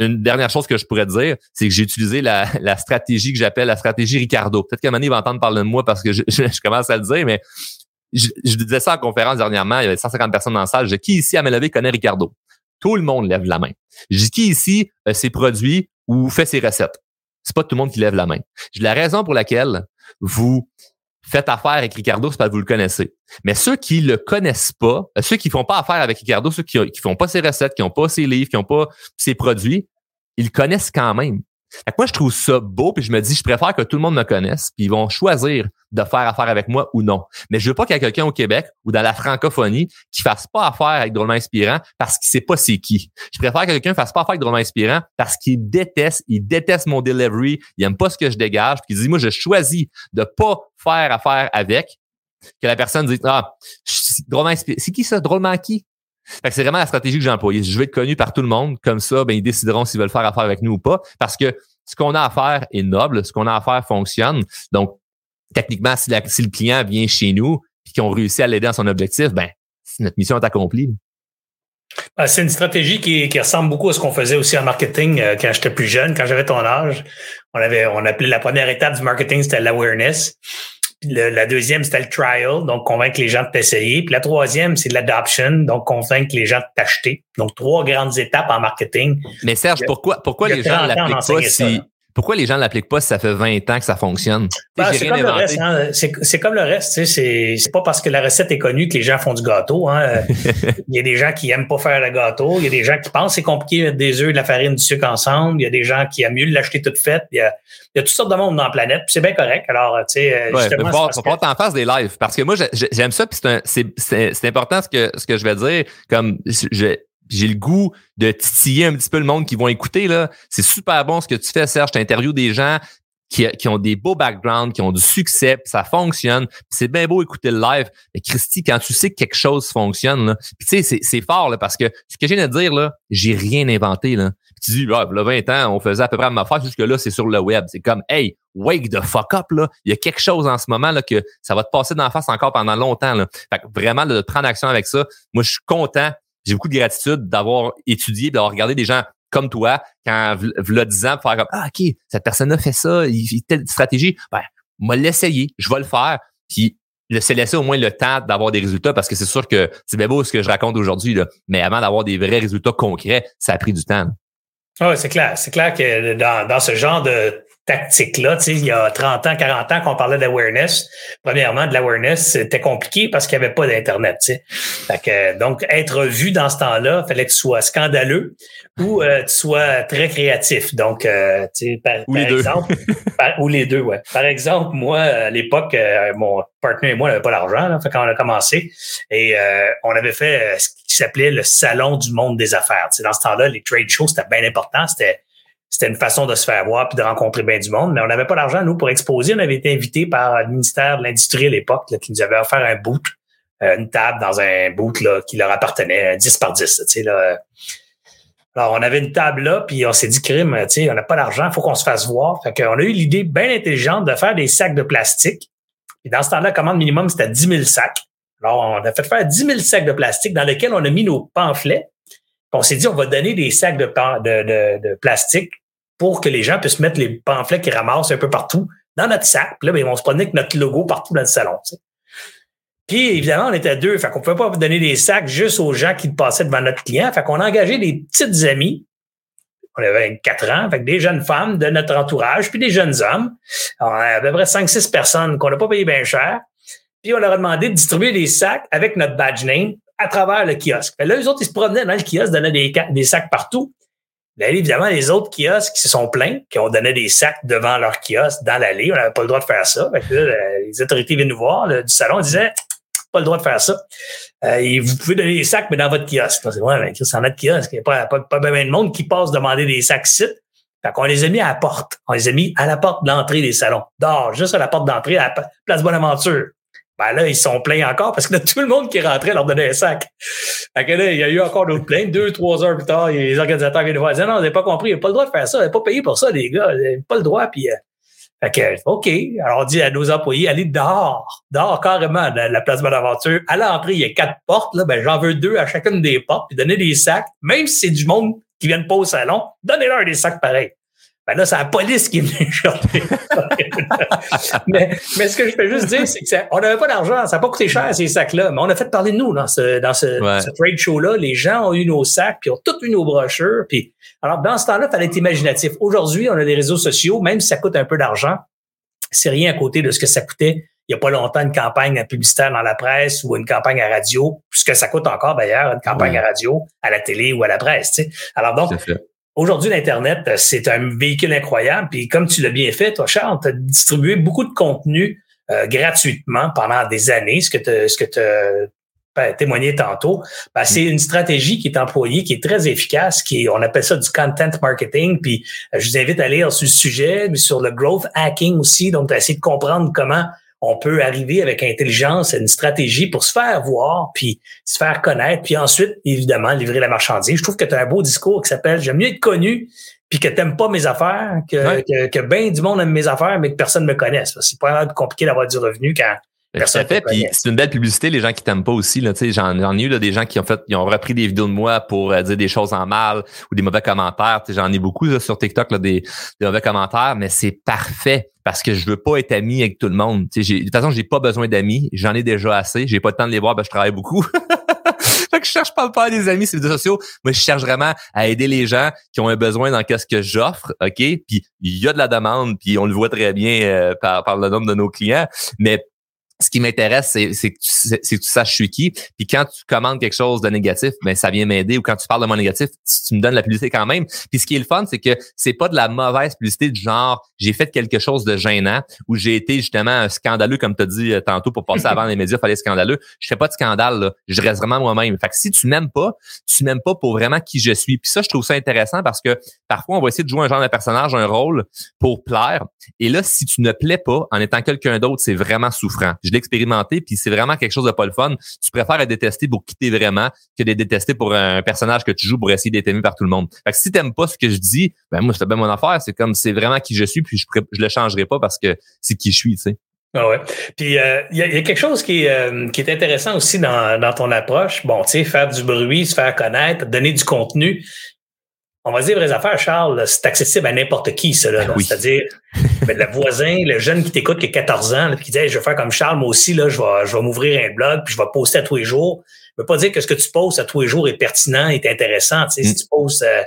une dernière chose que je pourrais dire, c'est que j'ai utilisé [laughs] la, stratégie que j'appelle la stratégie Ricardo. Peut-être qu'à un va entendre parler de moi parce que je, [laughs] je, commence à le dire, mais je, disais ça en conférence dernièrement, il y avait 150 personnes dans la salle. Je dis, qui ici à me connaît Ricardo? Tout le monde lève la main. Je qui ici euh, s'est produit ou fait ses recettes? C'est pas tout le monde qui lève la main. La raison pour laquelle vous faites affaire avec Ricardo, c'est parce que vous le connaissez. Mais ceux qui le connaissent pas, euh, ceux qui font pas affaire avec Ricardo, ceux qui, qui font pas ses recettes, qui ont pas ses livres, qui ont pas ses produits, ils connaissent quand même. Moi, je trouve ça beau, puis je me dis, je préfère que tout le monde me connaisse, puis ils vont choisir de faire affaire avec moi ou non. Mais je veux pas qu'il y ait quelqu'un au Québec ou dans la francophonie qui fasse pas affaire avec Drôlement Inspirant parce qu'il sait pas c'est qui. Je préfère que quelqu'un fasse pas affaire avec Drôlement Inspirant parce qu'il déteste, il déteste mon delivery, il aime pas ce que je dégage, puis il dit, moi, je choisis de pas faire affaire avec, que la personne dit, ah, drôlement inspirant. C'est qui ça? Drôlement qui? C'est vraiment la stratégie que j'ai employée. Je vais être connu par tout le monde. Comme ça, ben, ils décideront s'ils veulent faire affaire avec nous ou pas. Parce que ce qu'on a à faire est noble. Ce qu'on a à faire fonctionne. Donc, techniquement, si, le client vient chez nous et qu'on réussit à l'aider dans son objectif, ben, notre mission est accomplie.
Ah, c'est une stratégie qui, qui, ressemble beaucoup à ce qu'on faisait aussi en marketing euh, quand j'étais plus jeune, quand j'avais ton âge. On avait, on appelait la première étape du marketing, c'était l'awareness la deuxième, c'était le trial, donc convaincre les gens de t'essayer. Puis la troisième, c'est l'adoption, donc convaincre les gens de t'acheter. Donc trois grandes étapes en marketing.
Mais Serge, pourquoi, pourquoi les gens l'appliquent pas si, pourquoi les gens ne l'appliquent pas si ça fait 20 ans que ça fonctionne?
Ben, c'est comme, hein. comme, le reste. C'est pas parce que la recette est connue que les gens font du gâteau. Hein. [laughs] il y a des gens qui aiment pas faire le gâteau. Il y a des gens qui pensent que c'est compliqué de mettre des œufs, de la farine, du sucre ensemble. Il y a des gens qui aiment mieux l'acheter toute faite. Il y, a, il y a toutes sortes de monde dans la planète. c'est bien correct. Alors, tu sais,
euh, ouais, justement... Faut pas t'en face des lives. Parce que moi, j'aime ça. Puis c'est important ce que, ce que je vais dire. Comme je, j'ai le goût de titiller un petit peu le monde qui vont écouter. là. C'est super bon ce que tu fais, Serge. Tu interviews des gens qui, qui, ont des beaux backgrounds, qui ont du succès, puis ça fonctionne. C'est bien beau écouter le live. Mais Christy, quand tu sais que quelque chose fonctionne, tu sais, c'est fort là, parce que ce que j'ai à dire, là, j'ai rien inventé. Là. tu dis, ah, là, 20 ans, on faisait à peu près la même affaire, jusque-là, c'est sur le web. C'est comme Hey, wake the fuck up, là. Il y a quelque chose en ce moment là, que ça va te passer dans la face encore pendant longtemps. Là. Fait que vraiment, de prendre action avec ça, moi, je suis content j'ai beaucoup de gratitude d'avoir étudié, d'avoir regardé des gens comme toi, quand le 10 ans, faire comme Ah, OK, cette personne-là fait ça, il fait telle stratégie. Ben, moi l'essayer, je vais le faire. Puis se laisser au moins le temps d'avoir des résultats parce que c'est sûr que c'est bien beau ce que je raconte aujourd'hui, mais avant d'avoir des vrais résultats concrets, ça a pris du temps.
Ah oui, c'est clair. C'est clair que dans, dans ce genre de tactique-là. Tu sais, il y a 30 ans, 40 ans qu'on parlait d'awareness. Premièrement, de l'awareness, c'était compliqué parce qu'il n'y avait pas d'Internet. Tu sais. fait que, donc, être vu dans ce temps-là, fallait que tu sois scandaleux ou euh, tu sois très créatif. Donc, euh, tu sais, par, ou les exemple, [laughs] deux. ou les deux, ouais. Par exemple, moi, à l'époque, euh, mon partenaire et moi, on n'avait pas fait quand on a commencé. Et on avait fait ce qui s'appelait le salon du monde des affaires. Tu sais, dans ce temps-là, les trade shows, c'était bien important. C'était c'était une façon de se faire voir puis de rencontrer bien du monde. Mais on n'avait pas d'argent, nous, pour exposer. On avait été invité par le ministère de l'Industrie à l'époque, qui nous avait offert un boot, euh, une table dans un boot là, qui leur appartenait, 10 par 10. Tu sais, là. Alors, on avait une table là, puis on s'est dit, crime, tu sais, on n'a pas d'argent, faut qu'on se fasse voir. Fait qu'on a eu l'idée bien intelligente de faire des sacs de plastique. Et dans ce temps-là, la commande minimum, c'était 10 000 sacs. Alors, on a fait faire 10 000 sacs de plastique dans lesquels on a mis nos pamphlets. On s'est dit, on va donner des sacs de, de, de plastique pour que les gens puissent mettre les pamphlets qu'ils ramassent un peu partout dans notre sac. Puis là, ils vont se promener avec notre logo partout dans le salon. Puis évidemment, on était deux. Fait qu'on pouvait pas donner des sacs juste aux gens qui passaient devant notre client. Fait qu'on a engagé des petites amies. On avait quatre ans, fait des jeunes femmes de notre entourage, puis des jeunes hommes. On avait à peu près 5-6 personnes qu'on n'a pas payé bien cher. Puis on leur a demandé de distribuer des sacs avec notre badge name à travers le kiosque. là, les autres, ils se promenaient dans le kiosque, donnaient des, sacs partout. Là, évidemment, les autres kiosques qui se sont plaints, qui ont donné des sacs devant leur kiosque dans l'allée, on n'avait pas le droit de faire ça. les autorités viennent nous voir du salon, ils disaient pas le droit de faire ça. Euh, vous pouvez donner des sacs, mais dans votre kiosque. C'est ouais, mais c'est notre kiosque. Il n'y a pas, pas, pas, bien de monde qui passe demander des sacs ici. Fait qu'on les a mis à la porte. On les a mis à la porte d'entrée des salons. Dehors, juste à la porte d'entrée, à la place Bonaventure. Ben là, ils sont pleins encore parce que tout le monde qui rentrait leur donnait un sac. Fait que là, il y a eu encore d'autres plaintes. Deux, trois heures plus tard, les organisateurs viennent voir. Disaient, non, vous n'avez pas compris, vous n'avez pas le droit de faire ça. Vous n'avez pas payé pour ça, les gars. Vous n'avez pas le droit. Puis, euh, fait que, OK. Alors, on dit à nos employés, allez dehors. Dehors, carrément, de la place Bonaventure. À l'entrée, il y a quatre portes. Là, ben, j'en veux deux à chacune des portes. Puis, donner des sacs. Même si c'est du monde qui vient pas au salon, donnez-leur des sacs pareils. Ben là, c'est la police qui est venue [laughs] chercher. [laughs] mais, mais ce que je peux juste dire, c'est que on n'avait pas d'argent, ça n'a pas coûté cher ces sacs-là, mais on a fait parler de nous dans ce, dans ce, trade show-là. Les gens ont eu nos sacs, puis ont tous eu nos brochures. Puis, alors, dans ce temps-là, il fallait être imaginatif. Aujourd'hui, on a des réseaux sociaux, même si ça coûte un peu d'argent, c'est rien à côté de ce que ça coûtait il n'y a pas longtemps une campagne publicitaire dans la presse ou une campagne à radio, puisque ça coûte encore d'ailleurs une campagne à radio, à la télé ou à la presse. Tu sais. Alors donc, Aujourd'hui, l'Internet, euh, c'est un véhicule incroyable. Puis comme tu l'as bien fait, toi, Charles, tu as distribué beaucoup de contenu euh, gratuitement pendant des années, ce que tu ce que tu témoigné tantôt. Ben, c'est une stratégie qui est employée, qui est très efficace, qui on appelle ça du content marketing. Puis euh, je vous invite à lire sur le sujet, mais sur le growth hacking aussi. Donc, tu essayer de comprendre comment on peut arriver avec intelligence à une stratégie pour se faire voir, puis se faire connaître, puis ensuite, évidemment, livrer la marchandise. Je trouve que tu as un beau discours qui s'appelle J'aime mieux être connu puis que t'aimes pas mes affaires, que, que, que bien du monde aime mes affaires, mais que personne ne me connaisse. C'est pas compliqué d'avoir du revenu quand
ben, fait, puis c'est une belle publicité, les gens qui t'aiment pas aussi. Là, j'en, j'en ai eu là, des gens qui ont fait, ils ont repris des vidéos de moi pour euh, dire des choses en mal ou des mauvais commentaires. J'en ai beaucoup là, sur TikTok, là, des, des, mauvais commentaires, mais c'est parfait parce que je veux pas être ami avec tout le monde. De toute façon, j'ai pas besoin d'amis. J'en ai déjà assez. J'ai pas le temps de les voir, ben, je travaille beaucoup. [laughs] fait que je cherche pas pas des amis sur les réseaux sociaux. Moi, je cherche vraiment à aider les gens qui ont un besoin dans qu'est-ce que j'offre, OK? Puis il y a de la demande, puis on le voit très bien euh, par, par le nombre de nos clients. Mais ce qui m'intéresse, c'est, c'est, que tu, c'est que tu saches je suis qui. Puis quand tu commandes quelque chose de négatif, ben ça vient m'aider. Ou quand tu parles de mon négatif, tu, me donnes la publicité quand même. Puis ce qui est le fun, c'est que c'est pas de la mauvaise publicité du genre j'ai fait quelque chose de gênant ou j'ai été justement scandaleux, comme tu as dit euh, tantôt, pour passer [laughs] avant les médias, il fallait scandaleux. Je fais pas de scandale, là. Je reste vraiment moi-même. Fait que si tu m'aimes pas, tu m'aimes pas pour vraiment qui je suis. Puis ça, je trouve ça intéressant parce que parfois, on va essayer de jouer un genre de personnage, un rôle pour plaire. Et là, si tu ne plais pas en étant quelqu'un d'autre, c'est vraiment souffrant je l'ai expérimenté, puis c'est vraiment quelque chose de pas le fun. Tu préfères être détesté pour quitter vraiment que d'être détesté pour un personnage que tu joues pour essayer d'être aimé par tout le monde. Fait que si t'aimes pas ce que je dis, ben moi, c'est bien mon affaire. C'est comme c'est vraiment qui je suis, puis je, je le changerai pas parce que c'est qui je suis, tu sais.
Ah ouais. Puis euh, il y, a, quelque chose qui, euh, qui est intéressant aussi dans, dans ton approche. Bon, tu sais, faire du bruit, se faire connaître, donner du contenu on va dire vraies affaires, Charles, c'est accessible à n'importe qui, cela. Ah C'est-à-dire, [laughs] ben, le voisin, le jeune qui t'écoute qui a 14 ans, qui dit je vais faire comme Charles, moi aussi, là, je vais, je vais m'ouvrir un blog, puis je vais poster à tous les jours. Je veux pas dire que ce que tu postes à tous les jours est pertinent, est intéressant. Tu sais, Si mm. tu postes euh,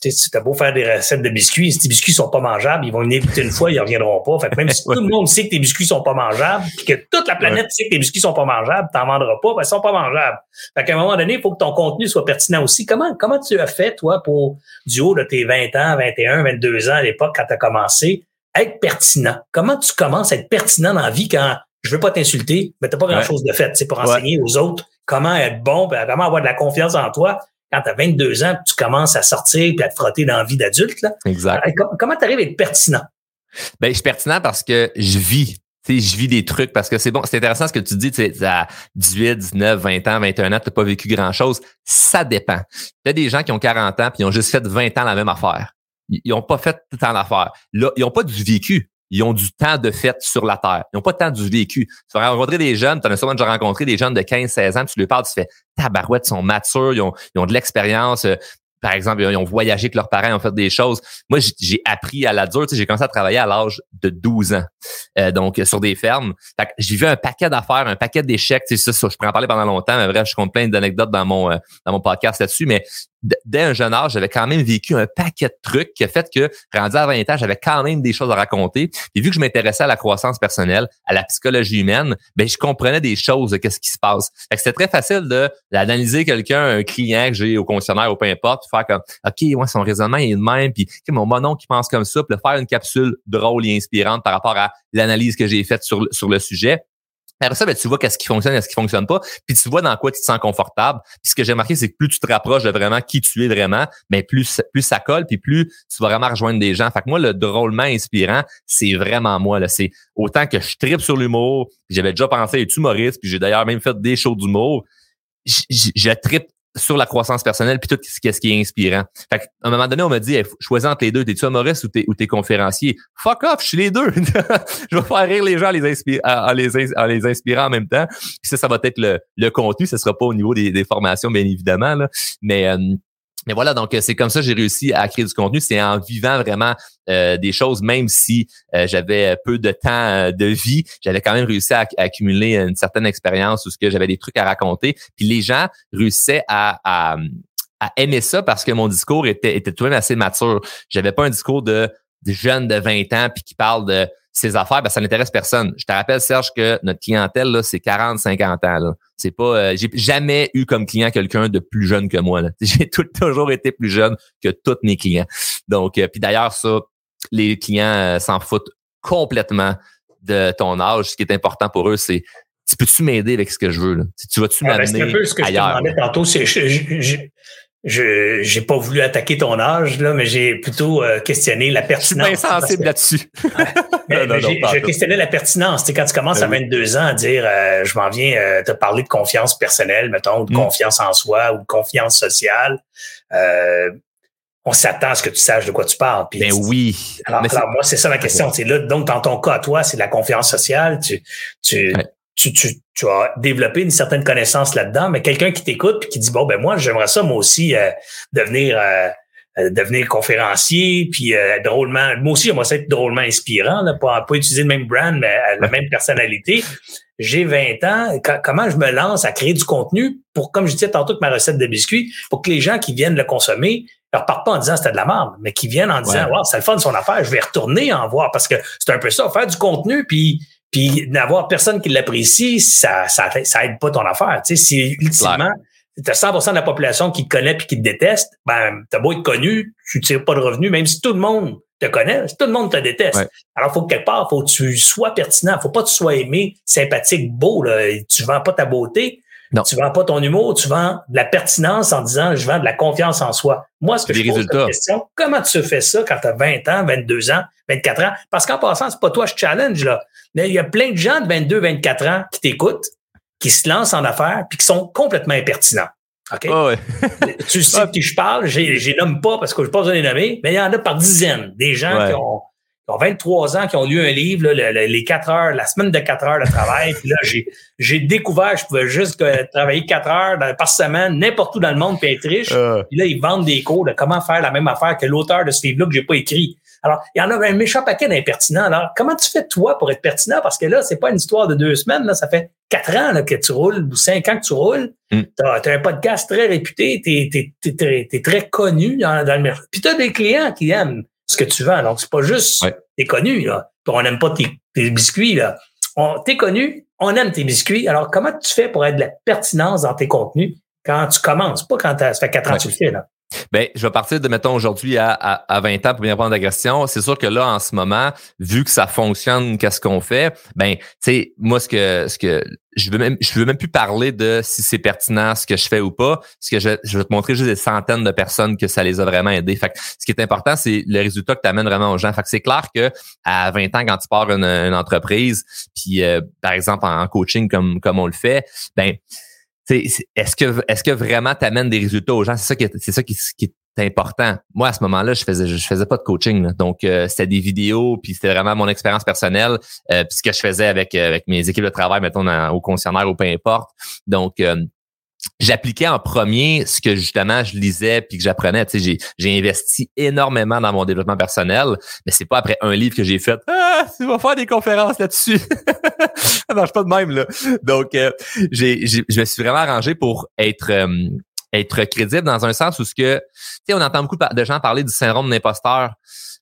tu as beau faire des recettes de biscuits, si tes biscuits sont pas mangeables, ils vont venir goûter une fois, ils reviendront pas. Fait même si [laughs] tout le monde sait que tes biscuits sont pas mangeables, puis que toute la planète sait que tes biscuits sont pas mangeables, t'en vendras pas, ben, ils sont pas mangeables. Fait qu'à un moment donné, il faut que ton contenu soit pertinent aussi. Comment, comment tu as fait, toi, pour, du haut de tes 20 ans, 21, 22 ans à l'époque, quand tu as commencé, être pertinent? Comment tu commences à être pertinent dans la vie quand je veux pas t'insulter, mais t'as pas grand chose de fait, c'est pour enseigner aux autres comment être bon, comment avoir de la confiance en toi quand tu as 22 ans, tu commences à sortir et à te frotter dans la vie d'adulte. Là.
Exact.
comment tu arrives à être pertinent?
Ben, je suis pertinent parce que je vis. sais, je vis des trucs parce que c'est bon, c'est intéressant ce que tu dis, tu à 18, 19, 20 ans, 21 ans, tu n'as pas vécu grand-chose. Ça dépend. Tu as des gens qui ont 40 ans puis ils ont juste fait 20 ans la même affaire. Ils n'ont pas fait tout le temps l'affaire. Là, ils n'ont pas du vécu ils ont du temps de fête sur la Terre. Ils n'ont pas tant du vécu. Tu vas rencontrer des jeunes, tu en as sûrement déjà rencontré des jeunes de 15, 16 ans, tu lui parles, tu fais tabarouette, ils sont matures, ils ont, ils ont de l'expérience. Euh, par exemple, ils ont voyagé avec leurs parents, ils ont fait des choses. Moi, j'ai appris à la dure. J'ai commencé à travailler à l'âge de 12 ans, euh, donc sur des fermes. J'ai vu un paquet d'affaires, un paquet d'échecs. Tu sais, ça, je pourrais en parler pendant longtemps, mais bref, je compte plein d'anecdotes dans mon euh, dans mon podcast là-dessus. Mais dès un jeune âge, j'avais quand même vécu un paquet de trucs qui a fait que, rendu à 20 ans, j'avais quand même des choses à raconter. Et vu que je m'intéressais à la croissance personnelle, à la psychologie humaine, ben je comprenais des choses de qu'est-ce qui se passe. C'était très facile de d'analyser quelqu'un, un client que j'ai au concessionnaire ou peu importe, faire comme OK, ouais, son raisonnement est le même, puis mon monon qui pense comme ça, puis faire une capsule drôle et inspirante par rapport à l'analyse que j'ai faite sur le sujet Après ça, ben, tu vois qu'est-ce qui fonctionne et ce qui fonctionne pas, puis tu vois dans quoi tu te sens confortable. Puis ce que j'ai remarqué, c'est que plus tu te rapproches de vraiment qui tu es vraiment, ben plus plus ça colle, puis plus tu vas vraiment rejoindre des gens. Fait que moi, le drôlement inspirant, c'est vraiment moi. Là, c'est autant que je tripe sur l'humour. J'avais déjà pensé être humoriste, puis j'ai d'ailleurs même fait des shows d'humour. Je, je, je tripe sur la croissance personnelle puis tout ce qui, est inspirant. Fait à un moment donné, on m'a dit, choisis entre les deux, t'es-tu humoriste ou t'es, ou t'es conférencier? Fuck off, je suis les deux. [laughs] je vais faire rire les gens en les, en les, en les inspirant en même temps. Ça, ça va être le, le contenu, ce sera pas au niveau des, des formations, bien évidemment. Là. Mais euh, mais voilà, donc c'est comme ça que j'ai réussi à créer du contenu. C'est en vivant vraiment euh, des choses, même si euh, j'avais peu de temps euh, de vie, j'avais quand même réussi à, accumuler une certaine expérience où ce que j'avais des trucs à raconter. Puis les gens réussissaient à, à, à, aimer ça parce que mon discours était, était tout de même assez mature. J'avais pas un discours de, de jeunes de 20 ans puis qui parle de ses affaires, ben, ça n'intéresse personne. Je te rappelle, Serge, que notre clientèle, là, c'est 40, 50 ans. Là. C'est pas. Euh, j'ai jamais eu comme client quelqu'un de plus jeune que moi. [laughs] J'ai tout, toujours été plus jeune que tous mes clients. Donc, euh, puis d'ailleurs, ça, les clients euh, s'en foutent complètement de ton âge. Ce qui est important pour eux, c'est tu peux-tu m'aider avec ce que je veux? Là? Tu vas-tu ah, ben, m'amener
C'est un peu ce que ailleurs, je te demandais tantôt. C'est, je j'ai pas voulu attaquer ton âge là, mais j'ai plutôt euh, questionné la pertinence.
Je suis sensible là-dessus. [laughs] [laughs]
je questionnais la pertinence. Tu sais, quand tu commences ben à 22 ans à dire euh, je m'en viens euh, te parler de confiance personnelle, mettons, ou de mm. confiance en soi ou de confiance sociale, on s'attend à ce que tu saches de quoi tu parles.
Puis, ben oui.
Alors, moi, c'est ça ma question. C'est là, donc, dans ton cas, toi, c'est la confiance sociale. Tu, tu, tu, tu, tu as développé une certaine connaissance là-dedans, mais quelqu'un qui t'écoute et qui dit bon ben moi j'aimerais ça moi aussi euh, devenir euh, euh, devenir conférencier puis drôlement moi aussi j'aimerais ça être drôlement inspirant là, pas, pas utiliser le même brand mais la même personnalité. J'ai 20 ans, comment je me lance à créer du contenu pour comme je disais tantôt que ma recette de biscuits pour que les gens qui viennent le consommer ne repartent pas en disant c'était de la merde, mais qui viennent en disant ouais. c'est le fun de son affaire, je vais retourner en voir parce que c'est un peu ça faire du contenu puis puis n'avoir personne qui l'apprécie, ça, ça, ça aide pas ton affaire. Tu sais, si ultimement, tu as 100% de la population qui te connaît puis qui te déteste, ben, t'as beau être connu, tu tires pas de revenus, même si tout le monde te connaît, tout le monde te déteste. Alors, faut que quelque part, faut que tu sois pertinent. Faut pas que tu sois aimé, sympathique, beau, là. Tu vends pas ta beauté. Non. Tu vends pas ton humour, tu vends de la pertinence en disant je vends de la confiance en soi. Moi, ce que je pose la question, comment tu fais ça quand tu as 20 ans, 22 ans, 24 ans? Parce qu'en passant, c'est pas toi je challenge, là. Mais il y a plein de gens de 22, 24 ans qui t'écoutent, qui se lancent en affaires, puis qui sont complètement impertinents. OK?
ouais. [laughs]
tu sais de qui je parle, j'ai nomme pas parce que je pas besoin de les nommer, mais il y en a par dizaines. Des gens qui ont ont 23 ans, qui ont lu un livre, les 4 heures, la semaine de 4 heures de travail. [laughs] Puis là, j'ai, découvert que je pouvais juste travailler 4 heures par semaine, n'importe où dans le monde, puis être riche. Euh. Puis là, ils vendent des cours de comment faire la même affaire que l'auteur de ce livre-là que j'ai pas écrit. Alors, il y en a un méchant paquet d'impertinents. Alors, comment tu fais toi pour être pertinent? Parce que là, c'est pas une histoire de deux semaines. Là, ça fait quatre ans là, que tu roules ou cinq ans que tu roules. Mm. Tu as, un podcast très réputé. Tu es, très connu dans, dans le mercredi. Puis tu as des clients qui aiment ce que tu vends. Donc, c'est pas juste t'es connu, là. on n'aime pas tes, biscuits, là. t'es connu, on aime tes biscuits. Alors, comment tu fais pour être de la pertinence dans tes contenus quand tu commences, pas quand ça fait quatre ans que tu le fais, là?
Ben, je vais partir de, mettons, aujourd'hui à, à, 20 ans pour bien répondre à la question. C'est sûr que là, en ce moment, vu que ça fonctionne, qu'est-ce qu'on fait? Ben, tu sais, moi, ce que, ce que, je veux même, je veux même plus parler de si c'est pertinent ce que je fais ou pas, parce que je, je vais te montrer juste des centaines de personnes que ça les a vraiment aidés. Fait que ce qui est important, c'est le résultat que tu amènes vraiment aux gens. Fait que c'est clair que à 20 ans, quand tu pars une, une entreprise, puis euh, par exemple en coaching comme, comme on le fait, ben, est-ce que est-ce que vraiment tu amènes des résultats aux gens? C'est ça qui est, c'est ça qui, est important. Moi à ce moment-là, je faisais je faisais pas de coaching, donc euh, c'était des vidéos, puis c'était vraiment mon expérience personnelle, euh, puis ce que je faisais avec euh, avec mes équipes de travail, mettons au concessionnaire ou peu importe. Donc euh, j'appliquais en premier ce que justement je lisais puis que j'apprenais. Tu sais, j'ai, investi énormément dans mon développement personnel, mais c'est pas après un livre que j'ai fait Ah, tu vas faire des conférences là-dessus. [laughs] ça marche pas de même, là. Donc, euh, j'ai, je me suis vraiment arrangé pour être euh, être crédible dans un sens où ce que, tu sais, on entend beaucoup de gens parler du syndrome d'imposteur.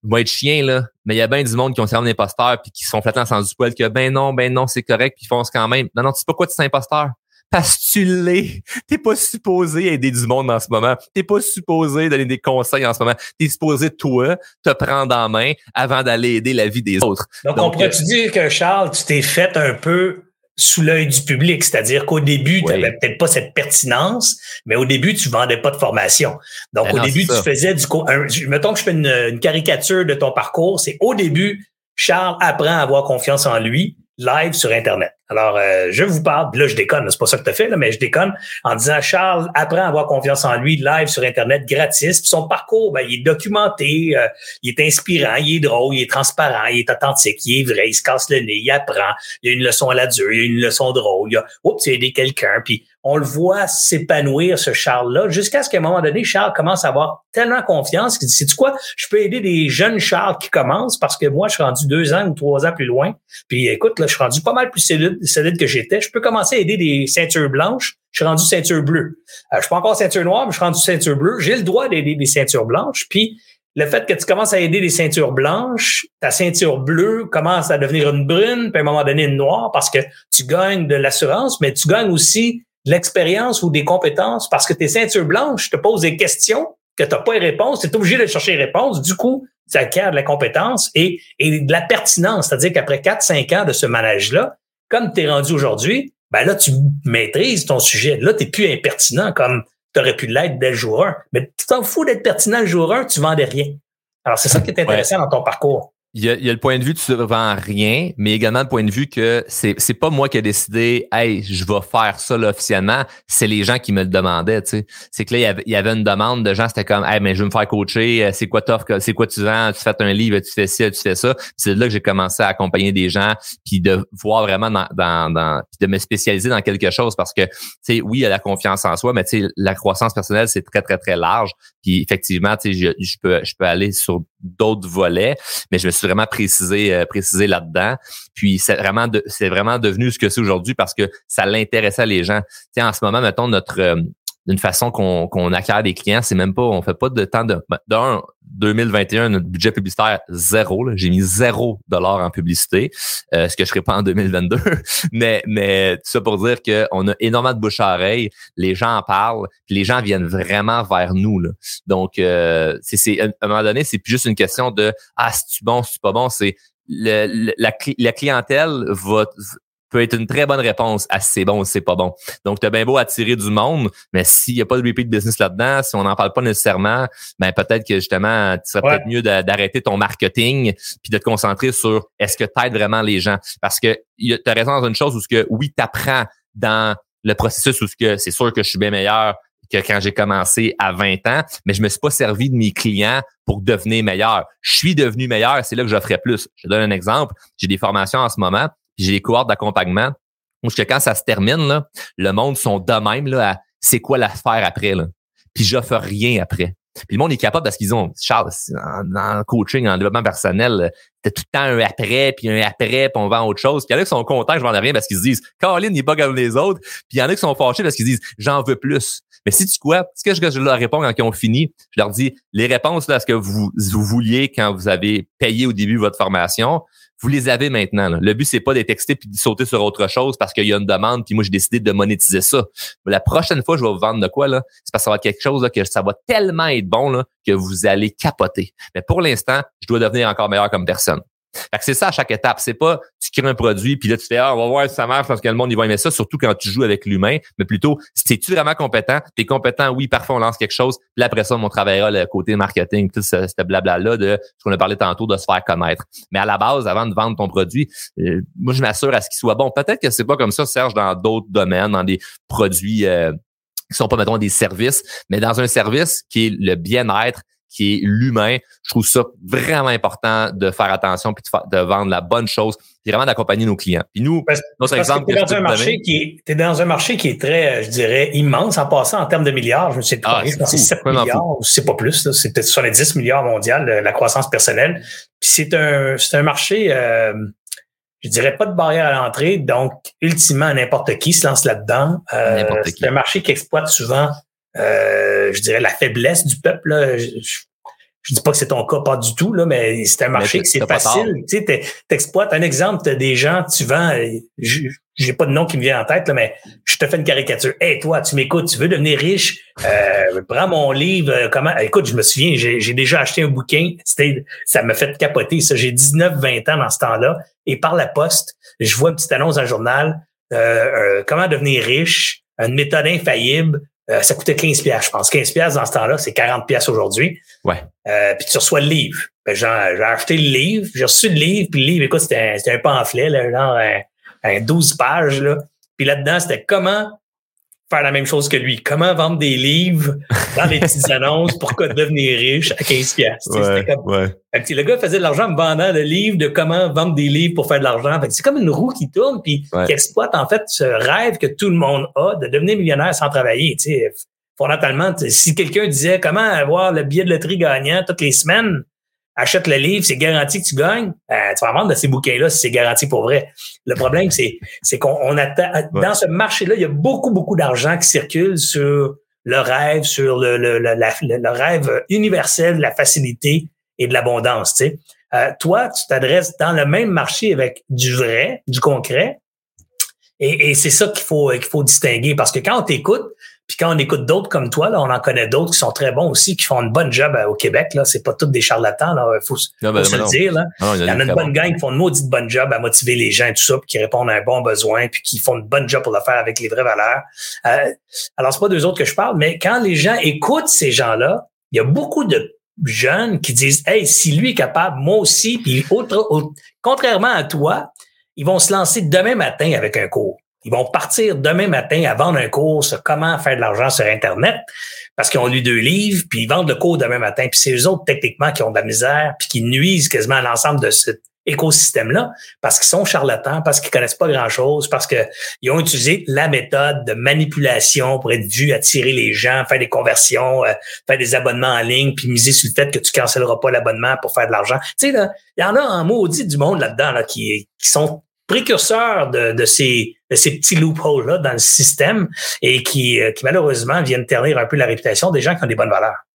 Moi, être chien, là, mais il y a bien du monde qui ont le syndrome d'imposteur puis qui sont flattés en sens du poil que ben non, ben non, c'est correct, puis ils font ce quand même. Non, non, tu sais pas quoi tu es imposteur parce que tu l'es. [laughs] T'es pas supposé aider du monde en ce moment. T'es pas supposé donner des conseils en ce moment. T'es supposé, toi, te prendre en main avant d'aller aider la vie des autres.
Donc, on pourrait-tu dire que, Charles, tu t'es fait un peu sous l'œil du public, c'est-à-dire qu'au début, tu n'avais peut-être pas cette pertinence, mais au début, tu vendais pas de formation. Donc, ben au début, tu faisais du... Un, mettons que je fais une, caricature de ton parcours, c'est au début, Charles apprend à avoir confiance en lui live sur Internet. Alors, euh, je vous parle, là, je déconne, c'est pas ça que tu as fait, là, mais je déconne en disant Charles apprend à avoir confiance en lui live sur Internet gratis. Puis son parcours, ben, il est documenté, euh, il est inspirant, il est drôle, il est transparent, il est authentique, il est vrai, il se casse le nez, il apprend, il a une leçon à la dure, il a une leçon drôle, il a oups, il a aidé quelqu'un. Puis on le voit s'épanouir, ce Charles-là, jusqu'à ce qu'à un moment donné, Charles commence à avoir tellement confiance qu'il dit, sais-tu quoi, je peux aider des jeunes Charles qui commencent parce que moi, je suis rendu deux ans ou trois ans plus loin. Puis écoute, là, je suis rendu pas mal plus solide, que j'étais. Je peux commencer à aider des ceintures blanches. Je suis rendu ceinture bleue. Euh, je suis pas encore ceinture noire, mais je suis rendu ceinture bleue. J'ai le droit d'aider des ceintures blanches. Puis le fait que tu commences à aider des ceintures blanches, ta ceinture bleue commence à devenir une brune, puis à un moment donné une noire, parce que tu gagnes de l'assurance, mais tu gagnes aussi l'expérience ou des compétences parce que tes ceintures blanches te posent des questions que tu n'as pas les réponses, tu es obligé de chercher les réponses. Du coup, ça acquiert de la compétence et, et de la pertinence. C'est-à-dire qu'après 4-5 ans de ce manège-là, comme tu es rendu aujourd'hui, ben là, tu maîtrises ton sujet. Là, tu n'es plus impertinent comme tu aurais pu l'être dès le jour 1. Mais tu t'en fous d'être pertinent le jour 1, tu vendais rien. Alors, c'est ça qui est intéressant dans ton parcours
il y, a, le point de vue tu ne vends rien, mais également le point de vue que c'est c'est pas moi qui ai décidé, hey, je vais faire ça là, officiellement. C'est les gens qui me le demandaient. Tu sais, c'est que là il y, avait, une demande de gens, c'était comme, hey, mais je veux me faire coacher. Euh, c'est quoi t'offres, c'est quoi tu vends Tu fais un livre, tu fais ci, tu fais ça. C'est là que j'ai commencé à accompagner des gens, puis de voir vraiment dans, dans, dans de me spécialiser dans quelque chose parce que tu sais, oui, il y a la confiance en soi, mais tu sais, la croissance personnelle c'est très très très large. Puis effectivement, tu sais, je, je peux je peux aller sur d'autres volets, mais je me suis vraiment précisé, euh, précisé là-dedans. Puis c'est vraiment, c'est vraiment devenu ce que c'est aujourd'hui parce que ça l'intéressait les gens. Tu en ce moment, mettons, notre euh, d'une façon qu'on qu'on acquiert des clients, c'est même pas, on fait pas de temps de. Ben, d'un, 2021, notre budget publicitaire zéro. J'ai mis zéro dollar en publicité, euh, ce que je ferai pas en 2022. [laughs] mais mais tout ça pour dire qu'on a énormément de bouche à oreille. Les gens en parlent, puis les gens viennent vraiment vers nous. Là. Donc euh, c'est à un moment donné, c'est plus juste une question de ah c'est bon, c'est pas bon? C'est le, la, la, clientèle va peut être une très bonne réponse à c'est bon ou c'est pas bon. Donc, tu as bien beau attirer du monde, mais s'il n'y a pas de repeat business là-dedans, si on n'en parle pas nécessairement, ben peut-être que justement, tu serait peut-être mieux d'arrêter ton marketing puis de te concentrer sur est-ce que tu aides vraiment les gens. Parce que tu as raison dans une chose où ce que oui, tu apprends dans le processus où ce que c'est sûr que je suis bien meilleur que quand j'ai commencé à 20 ans, mais je me suis pas servi de mes clients pour devenir meilleur. Je suis devenu meilleur, c'est là que j'offrais plus. Je donne un exemple. J'ai des formations en ce moment j'ai des cohortes d'accompagnement où que quand ça se termine, là, le monde sont de même là, à c'est quoi l'affaire après. Là. Puis j'offre rien après. Puis le monde est capable parce qu'ils ont, Charles, en, coaching, en développement personnel, t'as tout le temps un après, puis un après, puis on vend autre chose. Puis il y en a qui sont contents que je vende rien parce qu'ils se disent, Caroline, il est pas comme les autres. Puis il y en a qui sont fâchés parce qu'ils disent, j'en veux plus. Mais si tu quoi, ce que je, leur réponds quand ils ont fini, je leur dis, les réponses là, à ce que vous, vous vouliez quand vous avez payé au début votre formation, vous les avez maintenant. Le but, c'est pas d'être excité puis de sauter sur autre chose parce qu'il y a une demande, puis moi, j'ai décidé de monétiser ça. Mais la prochaine fois, je vais vous vendre de quoi, là? C'est parce que ça va être quelque chose que ça va tellement être bon là, que vous allez capoter. Mais pour l'instant, je dois devenir encore meilleur comme personne. Fait que c'est ça à chaque étape. C'est pas crées un produit puis là tu fais ah on va voir si ça marche parce que le monde il va aimer ça. Surtout quand tu joues avec l'humain, mais plutôt si tu vraiment compétent, t'es compétent. Oui, parfois on lance quelque chose. Puis après ça, on travaillera le côté marketing, tout ce, blabla là de ce qu'on a parlé tantôt de se faire connaître. Mais à la base, avant de vendre ton produit, euh, moi je m'assure à ce qu'il soit bon. Peut-être que c'est pas comme ça, Serge, dans d'autres domaines, dans des produits. Euh, qui sont pas mettons des services, mais dans un service qui est le bien-être qui est l'humain. Je trouve ça vraiment important de faire attention puis de, vendre la bonne chose puis vraiment d'accompagner nos clients. Puis nous,
notre exemple, es dans un marché qui est, es dans un marché qui est très, je dirais, immense en passant en termes de milliards. Je ne sais pas, c'est 7 milliards ou c'est pas plus. C'est peut-être 70 milliards mondial la croissance personnelle. Puis c'est un, c'est un marché. Euh, je dirais pas de barrière à l'entrée, donc ultimement n'importe qui se lance là-dedans. Euh, c'est un marché qui exploite souvent euh, je dirais, la faiblesse du peuple. Là. Je, je, dis pas que c'est ton cas, pas du tout, là, mais c'est un marché que c'est facile. Tu sais, t'exploites un exemple, t'as des gens, tu vends, j'ai pas de nom qui me vient en tête, là, mais je te fais une caricature. Hey, toi, tu m'écoutes, tu veux devenir riche, euh, prends mon livre, euh, comment? Écoute, je me souviens, j'ai déjà acheté un bouquin, c'était ça me fait capoter. Ça, j'ai 19-20 ans dans ce temps-là, et par la poste, je vois une petite annonce dans le journal comment devenir riche, une méthode infaillible. Ça coûtait 15 pièces, je pense. 15 pièces dans ce temps-là, c'est 40 pièces aujourd'hui.
Ouais.
puis tu reçois le livre. Ben, j'ai acheté le livre, j'ai reçu le livre, puis le livre, écoute, c'était un, un, pamphlet, là, genre un, 12 pages. Là. Puis là-dedans, c'était comment faire la même chose que lui. Comment vendre des livres dans les petites [laughs] annonces pour devenir riche à 15 pièces.
Ouais, ouais.
Le gars faisait de l'argent en vendant le livre de comment vendre des livres pour faire de l'argent. C'est comme une roue qui tourne puis qui exploite en fait ce rêve que tout le monde a de devenir millionnaire sans travailler. sais Fondamentalement, si quelqu'un disait comment avoir le billet de loterie gagnant toutes les semaines, achète le livre, c'est garanti que tu gagnes. Ben, tu vas vendre de ces bouquins-là si c'est garanti pour vrai. Le problème, c'est, c'est qu'on attend, dans ce marché-là, il y a beaucoup, beaucoup d'argent qui circule sur le rêve, sur le, le, le, le rêve universel de la facilité et de l'abondance. Tu sais. Euh, toi, tu t'adresses dans le même marché avec du vrai, du concret. Et, et c'est ça qu'il faut, qu'il faut distinguer parce que quand on t'écoute, puis quand on écoute d'autres comme toi, là, on en connaît d'autres qui sont très bons aussi, qui font une bonne job euh, au Québec. Là, c'est pas tous des charlatans. Là, faut, ben, faut se le dire. Là. il y en a une bonne gang qui font une maudite bonne job à motiver les gens et tout ça, puis qui répondent à un bon besoin, puis qui font une bonne job pour le faire avec les vraies valeurs. Euh, alors c'est pas deux autres que je parle, mais quand les gens écoutent ces gens-là, il y a beaucoup de jeunes qui disent, hey, si lui est capable, moi aussi. Puis autre, contrairement à toi, ils vont se lancer demain matin avec un cours. Ils vont partir demain matin à vendre un cours sur comment faire de l'argent sur Internet parce qu'ils ont lu deux livres, puis ils vendent le cours demain matin. Puis c'est eux autres, techniquement, qui ont de la misère, puis qui nuisent quasiment à l'ensemble de cet écosystème-là parce qu'ils sont charlatans, parce qu'ils connaissent pas grand-chose, parce qu'ils ont utilisé la méthode de manipulation pour être vus, attirer les gens, faire des conversions, euh, faire des abonnements en ligne, puis miser sur le fait que tu cancelleras pas l'abonnement pour faire de l'argent. Tu sais, il y en a un maudit du monde là-dedans là, qui, qui sont précurseurs de, de, ces, de ces petits loopholes-là dans le système et qui, euh, qui malheureusement viennent ternir un peu la réputation des gens qui ont des bonnes valeurs.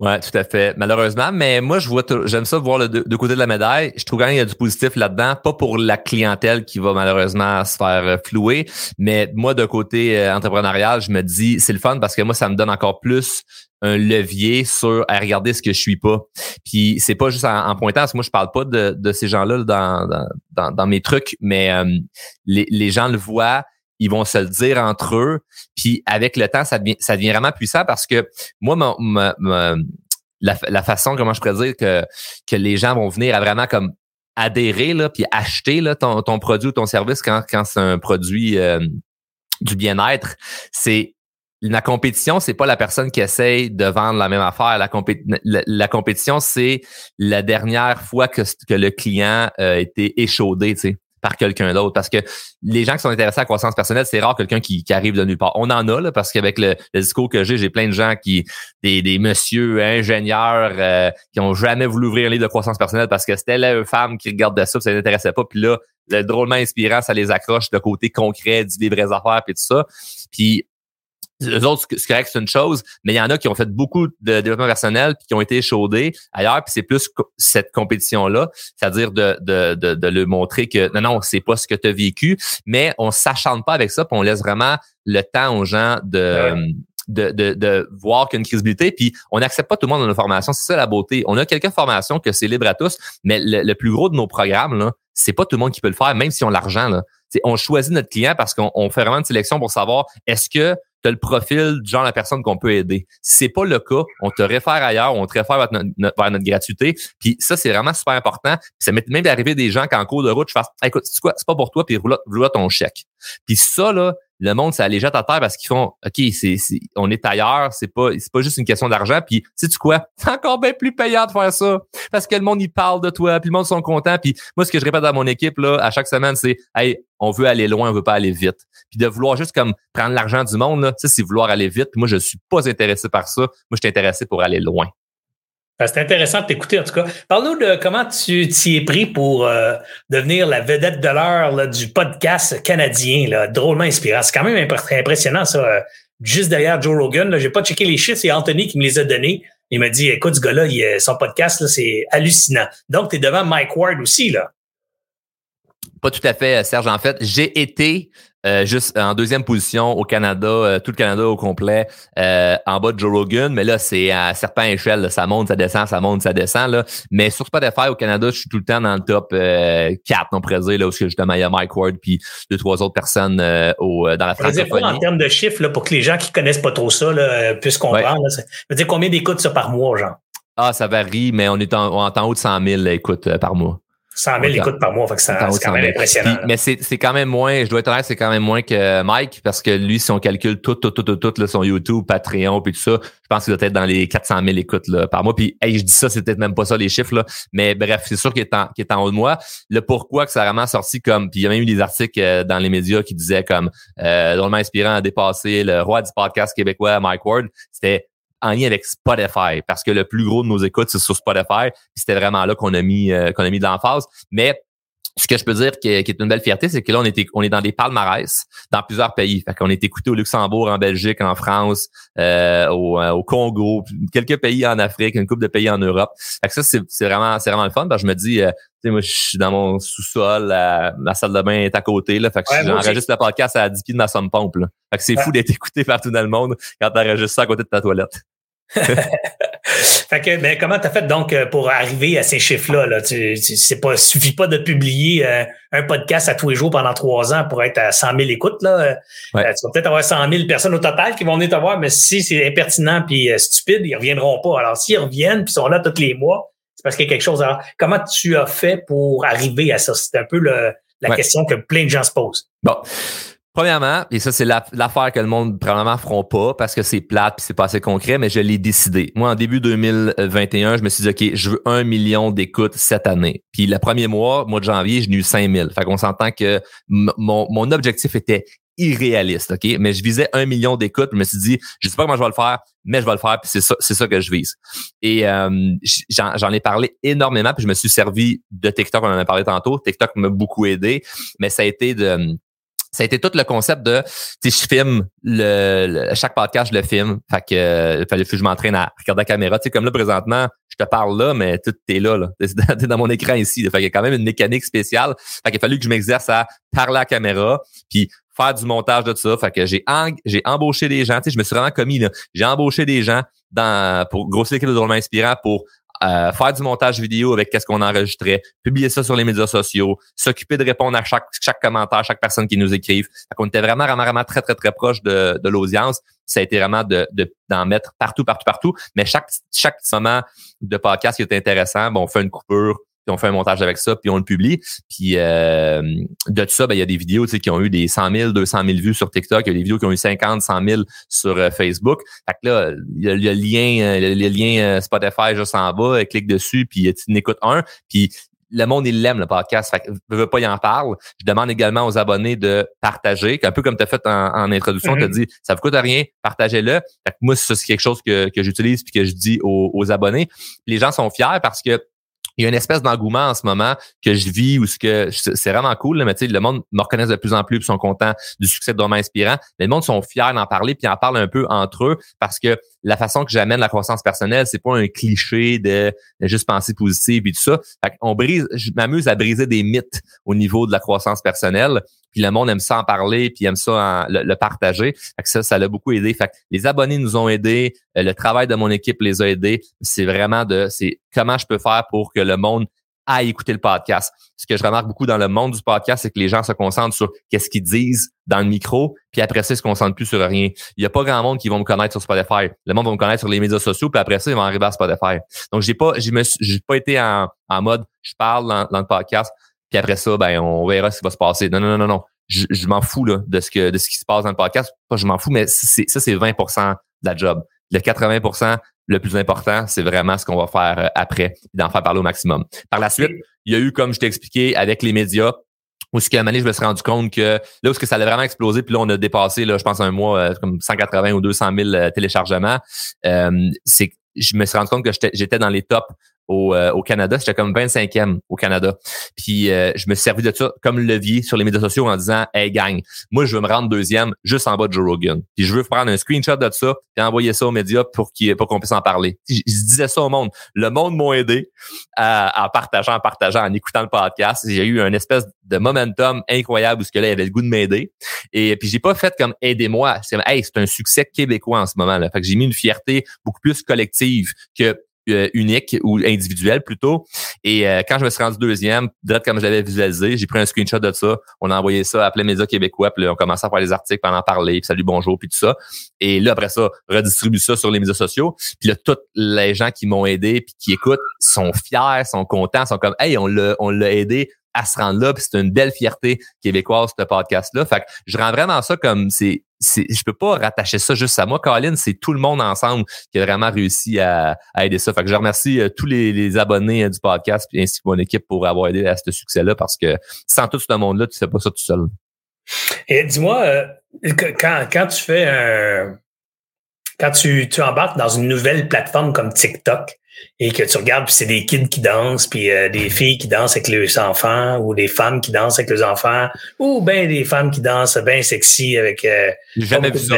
Ouais, tout à fait. Malheureusement, mais moi, je vois, j'aime ça voir le deux, côtés de la médaille. Je trouve quand même qu'il y a du positif là-dedans, pas pour la clientèle qui va malheureusement se faire euh, flouer, mais moi, de côté euh, entrepreneurial, je me dis, c'est le fun parce que moi, ça me donne encore plus un levier sur à regarder ce que je suis pas. Puis c'est pas juste en, pointant, parce que moi, je parle pas de, de ces gens-là dans, dans, dans, mes trucs, mais euh, les, les gens le voient ils vont se le dire entre eux. Puis avec le temps, ça devient, ça devient vraiment puissant parce que moi, la, façon, comment je pourrais dire, que, que les gens vont venir à vraiment comme adhérer, là, puis acheter là, ton, ton produit ou ton service quand, quand c'est un produit euh, du bien-être, c'est la compétition, c'est pas la personne qui essaye de vendre la même affaire. La, la, compétition, c'est la dernière fois que, que le client a été échaudé. Tu sais par quelqu'un d'autre. Parce que les gens qui sont intéressés à la croissance personnelle, c'est rare quelqu'un qui, arrive de nulle part. On en a, là, parce qu'avec le, discours que j'ai, j'ai plein de gens qui, des, des messieurs ingénieurs euh, qui ont jamais voulu ouvrir un livre de croissance personnelle parce que c'était la femme qui regardait ça, puis ça les intéressait pas. Puis là, le drôlement inspirant, ça les accroche de côté concret, du des vraies affaires, puis tout ça. Puis les autres, c'est correct, c'est une chose, mais il y en a qui ont fait beaucoup de développement personnel puis qui ont été échaudés ailleurs, puis c'est plus cette compétition-là, c'est-à-dire de, de, de, de le montrer que non, non, c'est pas ce que tu as vécu, mais on s'acharne pas avec ça, puis on laisse vraiment le temps aux gens de, de, de, de, voir qu'il y a une crédibilité, puis on n'accepte pas tout le monde dans nos formations. C'est ça la beauté. On a quelques formations que c'est libre à tous, mais le, plus gros de nos programmes, là, c'est pas tout le monde qui peut le faire, même si on a l'argent. Là. On choisit notre client parce qu'on fait vraiment une sélection pour savoir est-ce que tu as le profil du genre la personne qu'on peut aider? Si c'est pas le cas, on te réfère ailleurs, on te réfère vers notre, notre gratuité. Puis ça, c'est vraiment super important. Puis ça m'est même d'arriver des gens qui en cours de route, je fasse écoute, c'est quoi, c'est pas pour toi, puis voilà ton chèque. Puis ça, là, le monde, ça les jette à terre parce qu'ils font OK, c'est, on est ailleurs, c'est pas, c'est pas juste une question d'argent. Puis sais tu quoi? [laughs] C'est encore bien plus payant de faire ça. Parce que le monde, il parle de toi, puis le monde sont contents. Puis moi, ce que je répète à mon équipe là, à chaque semaine, c'est Hey, on veut aller loin, on veut pas aller vite. Puis de vouloir juste comme prendre l'argent du monde, là, c'est vouloir aller vite. moi, je suis pas intéressé par ça. Moi, je suis intéressé pour aller loin.
Ben, c'est intéressant de t'écouter, en tout cas. Parle-nous de comment tu t'y es pris pour euh, devenir la vedette de l'heure du podcast canadien, drôlement inspirant. C'est quand même impressionnant, ça. Euh, juste derrière Joe Rogan, Je n'ai pas checké les chiffres, c'est Anthony qui me les a donnés. Il m'a dit, écoute, ce gars-là, son podcast, c'est hallucinant. Donc, tu es devant Mike Ward aussi, là.
Pas tout à fait, Serge. En fait, j'ai été Euh, juste en deuxième position au Canada, euh, tout le Canada au complet, euh, en bas de Joe Rogan, mais là, c'est à serpent échelle, ça monte, ça descend, ça monte, ça descend. Là. Mais sur Spotify au Canada, je suis tout le temps dans le top 4, on pourrait dire, là, où justement il y a Mike Ward puis deux, trois autres personnes au, dans la francophonie.
en termes de chiffres, là, pour que les gens qui connaissent pas trop ça là, puissent comprendre, ça veut dire combien d'écoutes ça par mois, genre?
Ah, ça varie, mais on est en, en haut de 100 000 écoutes par mois.
100 000 écoutes par mois, fait que c'est quand même impressionnant.
mais c'est quand même moins, je dois être honnête, c'est quand même moins que Mike, parce que lui, si on calcule tout, tout, tout, tout, tout, là, son YouTube, Patreon, puis tout ça, je pense qu'il doit être dans les 400 000 écoutes là, par mois. Puis, hey, je dis ça, c'est peut-être même pas ça les chiffres, là. mais bref, c'est sûr qu'il est, en, qu'il est en haut de moi. Le pourquoi que ça a vraiment sorti comme, puis il y a même eu des articles euh, dans les médias qui disaient comme, euh, drôlement inspirant à dépasser le roi du podcast québécois, Mike Ward, c'était en lien avec Spotify parce que le plus gros de nos écoutes c'est sur Spotify. C'était vraiment là qu'on a mis euh, qu'on a mis de l'emphase. Mais ce que je peux dire qui est, une belle fierté, c'est que là, on est, on est dans des palmarès dans plusieurs pays. Fait qu'on est écouté au Luxembourg, en Belgique, en France, euh, au, euh, au, Congo, quelques pays en Afrique, une couple de pays en Europe. Fait que ça, c'est vraiment, c'est vraiment le fun. je me dis, euh, tu sais, moi, je suis dans mon sous-sol, ma salle de bain est à côté. Là, fait que j'enregistre le podcast à 10 pieds de ma somme pompe. Là. Fait que c'est fou d'être [laughs] écouté partout dans le monde quand tu enregistres ça à côté de ta toilette. [laughs]
fait que, mais comment t'as fait donc euh, pour arriver à ces chiffres-là? Là? Tu, c'est pas, suffit pas de publier euh, un podcast à tous les jours pendant trois ans pour être à 100 000 écoutes. Là? Euh, tu vas peut-être avoir 100 000 personnes au total qui vont venir te voir, mais si c'est impertinent puis stupide, ils reviendront pas. Alors, s'ils reviennent puis sont là tous les mois, c'est parce qu'il y a quelque chose. Alors, comment tu as fait pour arriver à ça? C'est un peu le, la question que plein de gens se posent.
Bon. Premièrement, et ça c'est l'affaire que le monde probablement feront pas parce que c'est plate puis c'est pas assez concret, mais je l'ai décidé. Moi, en début 2021, je me suis dit ok, je veux un million d'écoutes cette année. Puis le premier mois, mois de janvier, j'ai eu 5000. Fait qu'on s'entend que mon, objectif était irréaliste, ok? Mais je visais un million d'écoutes. Je me suis dit, je sais pas comment je vais le faire, mais je vais le faire. Puis c'est ça, c'est ça que je vise. Et euh, j'en ai parlé énormément. Puis je me suis servi de TikTok. On en a parlé tantôt. TikTok m'a beaucoup aidé, mais ça a été de ça a été tout le concept de tu sais je filme le, chaque podcast je le filme. Fait que euh, fallait que je m'entraîne à regarder la caméra. Tu sais comme là présentement je te parle là mais tout est là là. T'es dans mon écran ici fait qu'il y a quand même une mécanique spéciale. Fait qu'il a fallu que je m'exerce à parler à la caméra puis faire du montage de tout ça. Fait que j'ai j'ai embauché des gens. Tu sais je me suis vraiment commis là. J'ai embauché des gens dans pour grossir l'équipe de drôlement inspirant pour euh, faire du montage vidéo avec qu'est-ce qu'on enregistrait, publier ça sur les médias sociaux, s'occuper de répondre à chaque, chaque commentaire, chaque personne qui nous écrive. On était vraiment, vraiment, vraiment très, très, très proche de, de l'audience. Ça a été vraiment de, d'en mettre partout, partout, partout. Mais chaque, chaque moment de podcast qui est intéressant, bon, on fait une coupure, puis on fait un montage avec ça, puis on le publie. Puis euh, de tout ça, ben, il y a des vidéos qui ont eu des 100 000, 200 000 vues sur TikTok. Il y a des vidéos qui ont eu 50, 100 000 sur euh, Facebook. Fait que là, il y a le lien, euh, le, lien Spotify juste en bas, clique dessus, puis tu n'écoutes un. Puis le monde, il l'aime, le podcast. Fait que je veux pas y en parle. Je demande également aux abonnés de partager. Un peu comme tu as fait en, introduction, tu as dit, ça vous coûte rien, partagez-le. Fait que moi, c'est quelque chose que, que j'utilise puis que je dis aux, aux abonnés. Les gens sont fiers parce que il y a une espèce d'engouement en ce moment que je vis ou ce que c'est vraiment cool, mais tu sais, le monde me reconnaît de plus en plus, ils sont contents du succès de Romain Inspirant. Mais le monde sont fiers d'en parler, puis en parlent un peu entre eux parce que la façon que j'amène la croissance personnelle, c'est pas un cliché de, juste penser positive et tout ça. Fait on brise, je m'amuse à briser des mythes au niveau de la croissance personnelle puis le monde aime ça en parler, puis aime ça le, partager. Fait que ça, ça l'a beaucoup aidé. Fait que les abonnés nous ont aidés, euh, le travail de mon équipe les a aidés. C'est vraiment de, c'est comment je peux faire pour que le monde aille écouter le podcast. Ce que je remarque beaucoup dans le monde du podcast, c'est que les gens se concentrent sur qu'est-ce qu'ils disent dans le micro, puis après ça, ils se concentrent plus sur rien. Il n'y a pas grand monde qui vont me connaître sur Spotify. Le monde va me connaître sur les médias sociaux, puis après ça, ils vont arriver à Spotify. Donc, j'ai pas, j'ai pas été en, en mode, je parle dans le podcast, puis après ça, ben, on verra ce qui va se passer. Non, non, non, non, non. Je, je m'en fous là, de ce que de ce qui se passe dans le podcast. Pas je m'en fous, mais ça, c'est 20% de la job. Le 80% le plus important, c'est vraiment ce qu'on va faire euh, après, d'en faire parler au maximum. Par la suite, il y a eu, comme je t'ai expliqué, avec les médias, où ce qu'à un moment je me suis rendu compte que là où ce que ça allait vraiment exploser, puis là, on a dépassé, là, je pense, un mois, euh, comme 180 ou 200 000 euh, téléchargements, euh, c'est je me suis rendu compte que j'étais dans les tops au, euh, au Canada. J'étais comme 25e au Canada. Puis euh, je me suis servi de ça comme levier sur les médias sociaux en disant Hey gang, moi je veux me rendre deuxième juste en bas de Joe Rogan. Puis je veux prendre un screenshot de ça et envoyer ça aux médias pour qu'il pour qu'on puisse en parler. Je, disais ça au monde. Le monde m'a aidé à, partageant, en partageant, en écoutant le podcast. J'ai eu un espèce de momentum incroyable où ce que là, il avait le goût de m'aider. Et puis j'ai pas fait comme aidez-moi. C'est hey, c'est un succès québécois en ce moment. Là. Fait que j'ai mis une fierté beaucoup plus collective que euh, unique ou individuel plutôt. Et euh, quand je me suis rendu deuxième, direct comme je l'avais visualisé, j'ai pris un screenshot de ça. On a envoyé ça à plein médias québécois, puis là, on commençait à faire les articles, puis en parler, puis salut, bonjour, puis tout ça. Et là, après ça, redistribue ça sur les médias sociaux. Puis là, tous les gens qui m'ont aidé, puis qui écoutent, sont fiers, sont contents, sont comme, hey, on l'a, on l'a aidé à se rendre là, puis c'est une belle fierté québécoise, ce podcast-là. Fait que je rends vraiment ça comme c'est. Je peux pas rattacher ça juste à moi. Colin, c'est tout le monde ensemble qui a vraiment réussi à, aider ça. Fait que je remercie euh, tous les, abonnés euh, du podcast ainsi que mon équipe pour avoir aidé à ce succès-là parce que sans tout ce monde-là, tu fais pas ça tout seul.
Et dis-moi, euh, quand, tu fais un, quand tu, tu embarques dans une nouvelle plateforme comme TikTok, et que tu regardes, puis c'est des kids qui dansent, puis euh, des filles qui dansent avec leurs enfants, ou des femmes qui dansent avec leurs enfants, ou ben des femmes qui dansent bien sexy avec euh,
jamais vu ça.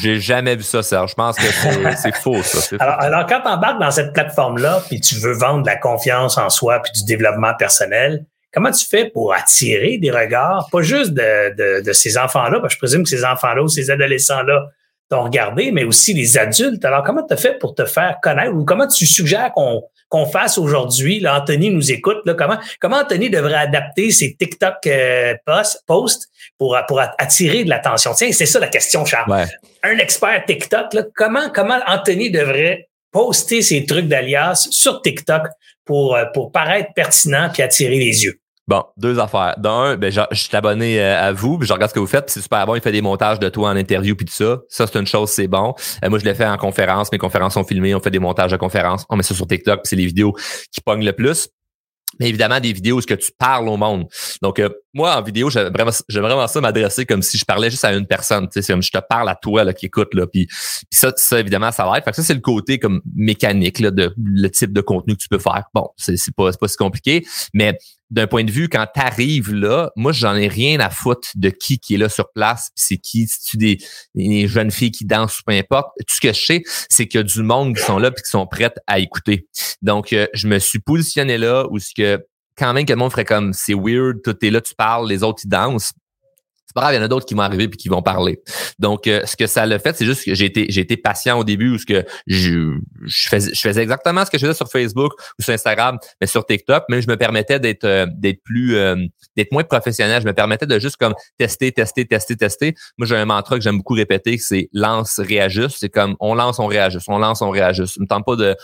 J'ai jamais vu ça, Serge. Je pense que c'est [laughs] faux, ça.
Alors, alors, quand tu embarques dans cette plateforme-là, puis tu veux vendre de la confiance en soi, puis du développement personnel, comment tu fais pour attirer des regards, pas juste de, de, de ces enfants-là, parce que je présume que ces enfants-là ou ces adolescents-là t'ont regardé, mais aussi les adultes. Alors, comment tu as fait pour te faire connaître? Ou comment tu suggères qu'on qu'on fasse aujourd'hui? Là, Anthony nous écoute. Là, comment, comment Anthony devrait adapter ses TikTok euh, posts pour, pour attirer de l'attention? Tiens, c'est ça la question, Charles. Un expert TikTok, là, comment, comment Anthony devrait poster ses trucs d'alias sur TikTok pour, euh, pour paraître pertinent puis attirer les yeux?
Bon, deux affaires. D'un, ben, je, suis abonné euh, à vous, puis je regarde ce que vous faites, puis c'est super bon. Il fait des montages de toi en interview, puis tout ça. Ça, c'est une chose, c'est bon. Euh, moi, je l'ai fait en conférence. Mes conférences sont filmées. On fait des montages de conférences. On met ça sur TikTok, c'est les vidéos qui pognent le plus mais évidemment des vidéos où ce que tu parles au monde. Donc euh, moi en vidéo, j'aime vraiment, vraiment ça m'adresser comme si je parlais juste à une personne, sais, comme je te parle à toi là qui écoute là, puis, ça, ça évidemment ça va être. Fait que ça c'est le côté comme mécanique là de le type de contenu que tu peux faire. Bon, c'est c'est pas pas si compliqué, mais d'un point de vue, quand tu arrives là, moi, j'en ai rien à foutre de qui qui est là sur place, c'est qui, si tu des, des, jeunes filles qui dansent ou peu importe. Tout ce que je sais, c'est qu'il y a du monde qui sont là et qui sont prêtes à écouter. Donc, euh, je me suis positionné là où ce que quand même que le monde ferait comme c'est weird, tout est là, tu parles, les autres ils dansent pas grave, il y en a d'autres qui vont arriver puis qui vont parler. Donc, euh, ce que ça l'a fait, c'est juste que j'ai été, j'ai été patient au début où ce que je, je, faisais, je faisais exactement ce que je faisais sur Facebook ou sur Instagram, mais sur TikTok, mais je me permettais d'être euh, d'être plus euh, d'être moins professionnel. Je me permettais de juste comme tester, tester, tester, tester. Moi, j'ai un mantra que j'aime beaucoup répéter, c'est lance, réajuste. C'est comme on lance, on réajuste, on lance, on réajuste. Je me tente pas de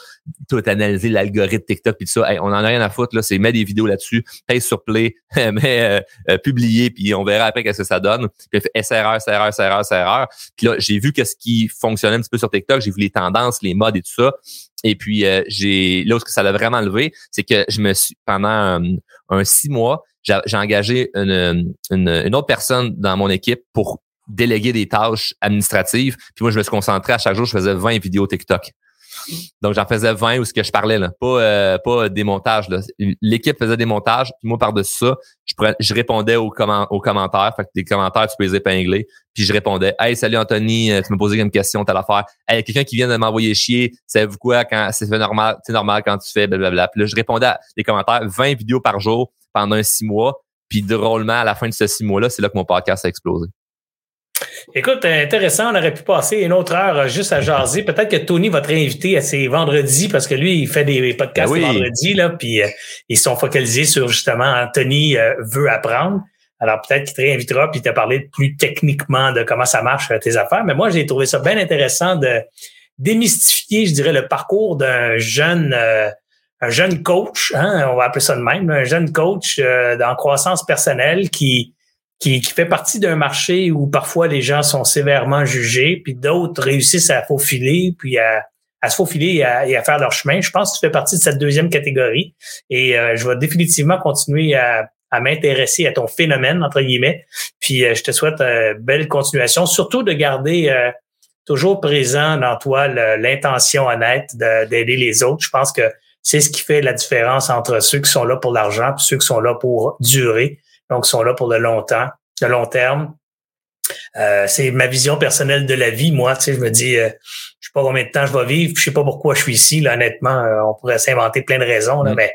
tout analyser l'algorithme TikTok puis tout ça. on en a rien à foutre là. C'est mettre des vidéos là-dessus, paye sur play, [laughs] mais publier puis on verra après qu'est-ce que ça donne. Puis fait SRR, SRR, SRR, SRR. Puis là, j'ai vu que ce qui fonctionnait un petit peu sur TikTok, j'ai vu les tendances, les modes et tout ça. Et puis euh, j'ai là où ça l'a vraiment levé, c'est que je me suis pendant un, six mois, j'ai engagé une, une, autre personne dans mon équipe pour déléguer des tâches administratives. Puis moi, je me suis concentré à chaque jour, je faisais 20 vidéos TikTok. Donc, j'en faisais 20 où ce que je parlais, là. Pas, euh, pas des montages. L'équipe faisait des montages, puis moi, par-dessus ça, je, répondais aux, aux commentaires. Fait que des commentaires, tu peux les épingler. Puis je répondais Hey, salut Anthony, euh, tu me posais une question, t'as l'affaire. Hey, quelqu'un qui vient de m'envoyer chier, savez-vous quoi, quand c'est normal, c'est normal quand tu fais blablabla. Puis là, je répondais à des commentaires, 20 vidéos par jour pendant un six mois. Puis drôlement, à la fin de ce six mois-là, c'est là que mon podcast a explosé.
Écoute, intéressant, on aurait pu passer une autre heure euh, juste à jaser. Peut-être que Tony va te réinviter à ses vendredis parce que lui, il fait des podcasts ben vendredis, là, puis euh, ils sont focalisés sur justement Tony euh, veut apprendre. Alors peut-être qu'il te réinvitera puis te parler plus techniquement de comment ça marche tes affaires. Mais moi, j'ai trouvé ça bien intéressant de démystifier, je dirais, le parcours d'un jeune un jeune coach, hein, on va appeler ça de même, un jeune coach euh, en croissance personnelle qui qui, fait partie d'un marché où parfois les gens sont sévèrement jugés, puis d'autres réussissent à faufiler, puis à, à se faufiler et à, et à, faire leur chemin. Je pense que tu fais partie de cette deuxième catégorie. Et euh, je vais définitivement continuer à, à m'intéresser à ton phénomène, entre guillemets. Puis euh, je te souhaite une belle continuation, surtout de garder euh, toujours présent dans toi l'intention honnête d'aider les autres. Je pense que c'est ce qui fait la différence entre ceux qui sont là pour l'argent et ceux qui sont là pour durer, donc sont là pour le longtemps, le long terme. Euh, c'est ma vision personnelle de la vie. Moi, tu sais, je me dis, euh, je sais pas combien de temps je vais vivre, je sais pas pourquoi je suis ici. Là, honnêtement, euh, on pourrait s'inventer plein de raisons. Là, mm. Mais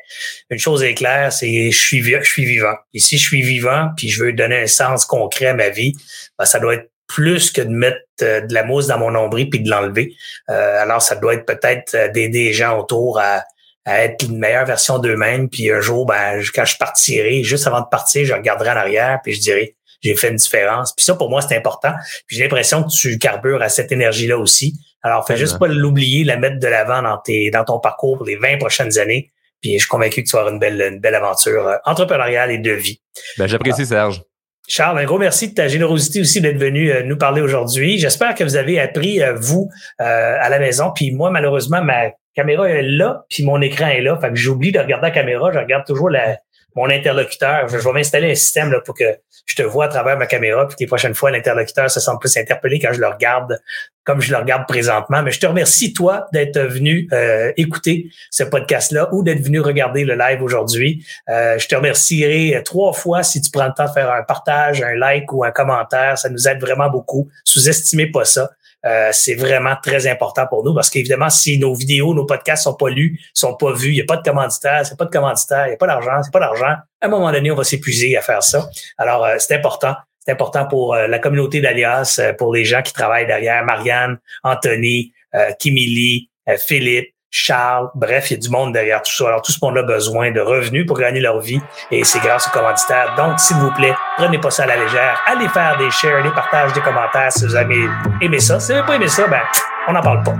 une chose est claire, c'est je suis je suis vivant. Et si je suis vivant, puis je veux donner un sens concret à ma vie, ben, ça doit être plus que de mettre de la mousse dans mon nombril puis de l'enlever. alors, ça doit être peut-être d'aider les gens autour à, à être une meilleure version d'eux-mêmes. Puis un jour, ben, quand je partirai, juste avant de partir, je regarderai en arrière puis je dirai j'ai fait une différence. Puis ça, pour moi, c'est important. Puis j'ai l'impression que tu carbures à cette énergie-là aussi. Alors, fais juste pas l'oublier, la mettre de l'avant dans, tes, dans ton parcours pour les 20 prochaines années. Puis je suis convaincu que tu vas avoir une belle, une belle aventure euh, entrepreneuriale et de vie.
Ben, j'apprécie, Serge.
Charles, un gros merci de ta générosité aussi d'être venu euh, nous parler aujourd'hui. J'espère que vous avez appris, euh, vous, à la maison. Puis moi, malheureusement, ma caméra est là, puis mon écran est là. Fait que j'oublie de regarder la caméra. Je regarde toujours la, mon interlocuteur. Je, vais m'installer un système là, pour que je te vois à travers ma caméra, puis les prochaines fois, l'interlocuteur se sent plus interpellé quand je le regarde comme je le regarde présentement. Mais je te remercie, toi, d'être venu euh, écouter ce podcast-là ou d'être venu regarder le live aujourd'hui. Euh, je te remercierai trois fois si tu prends le temps de faire un partage, un like ou un commentaire. Ça nous aide vraiment beaucoup. Sous-estimez pas ça. Euh, c'est vraiment très important pour nous parce qu'évidemment, si nos vidéos, nos podcasts sont pas lus, sont pas vus, il n'y a pas de commanditaire, c'est pas de commanditaire, il n'y a pas d'argent, c'est pas d'argent, à un moment donné, on va s'épuiser à faire ça. Alors, euh, c'est important. C'est important pour euh, la communauté d'Alias, pour les gens qui travaillent derrière, Marianne, Anthony, Kimili, Philippe, Charles, bref, il y a du monde derrière tout ça. Alors, tout ce monde a besoin de revenus pour gagner leur vie et c'est grâce aux commanditaires. Donc, s'il vous plaît, prenez pas ça à la légère. Allez faire des shares, des partages, des commentaires si vous avez aimé ça. Si vous n'avez pas aimé ça, ben, on n'en parle pas.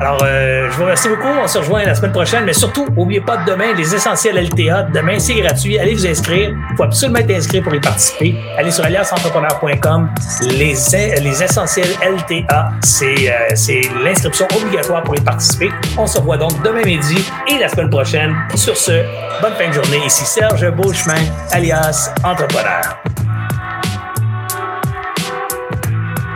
Alors, euh, je vous remercie beaucoup. On se rejoint la semaine prochaine. Mais surtout, n'oubliez pas de demain, les essentiels LTA. Demain, c'est gratuit. Allez vous inscrire. Il faut absolument être inscrit pour y participer. Allez sur aliasentrepreneur.com. Les, les essentiels LTA, c'est euh, c'est l'inscription obligatoire pour y participer. On se revoit donc demain midi et la semaine prochaine. Sur ce, bonne fin de journée. Ici Serge Beauchemin, alias Entrepreneur.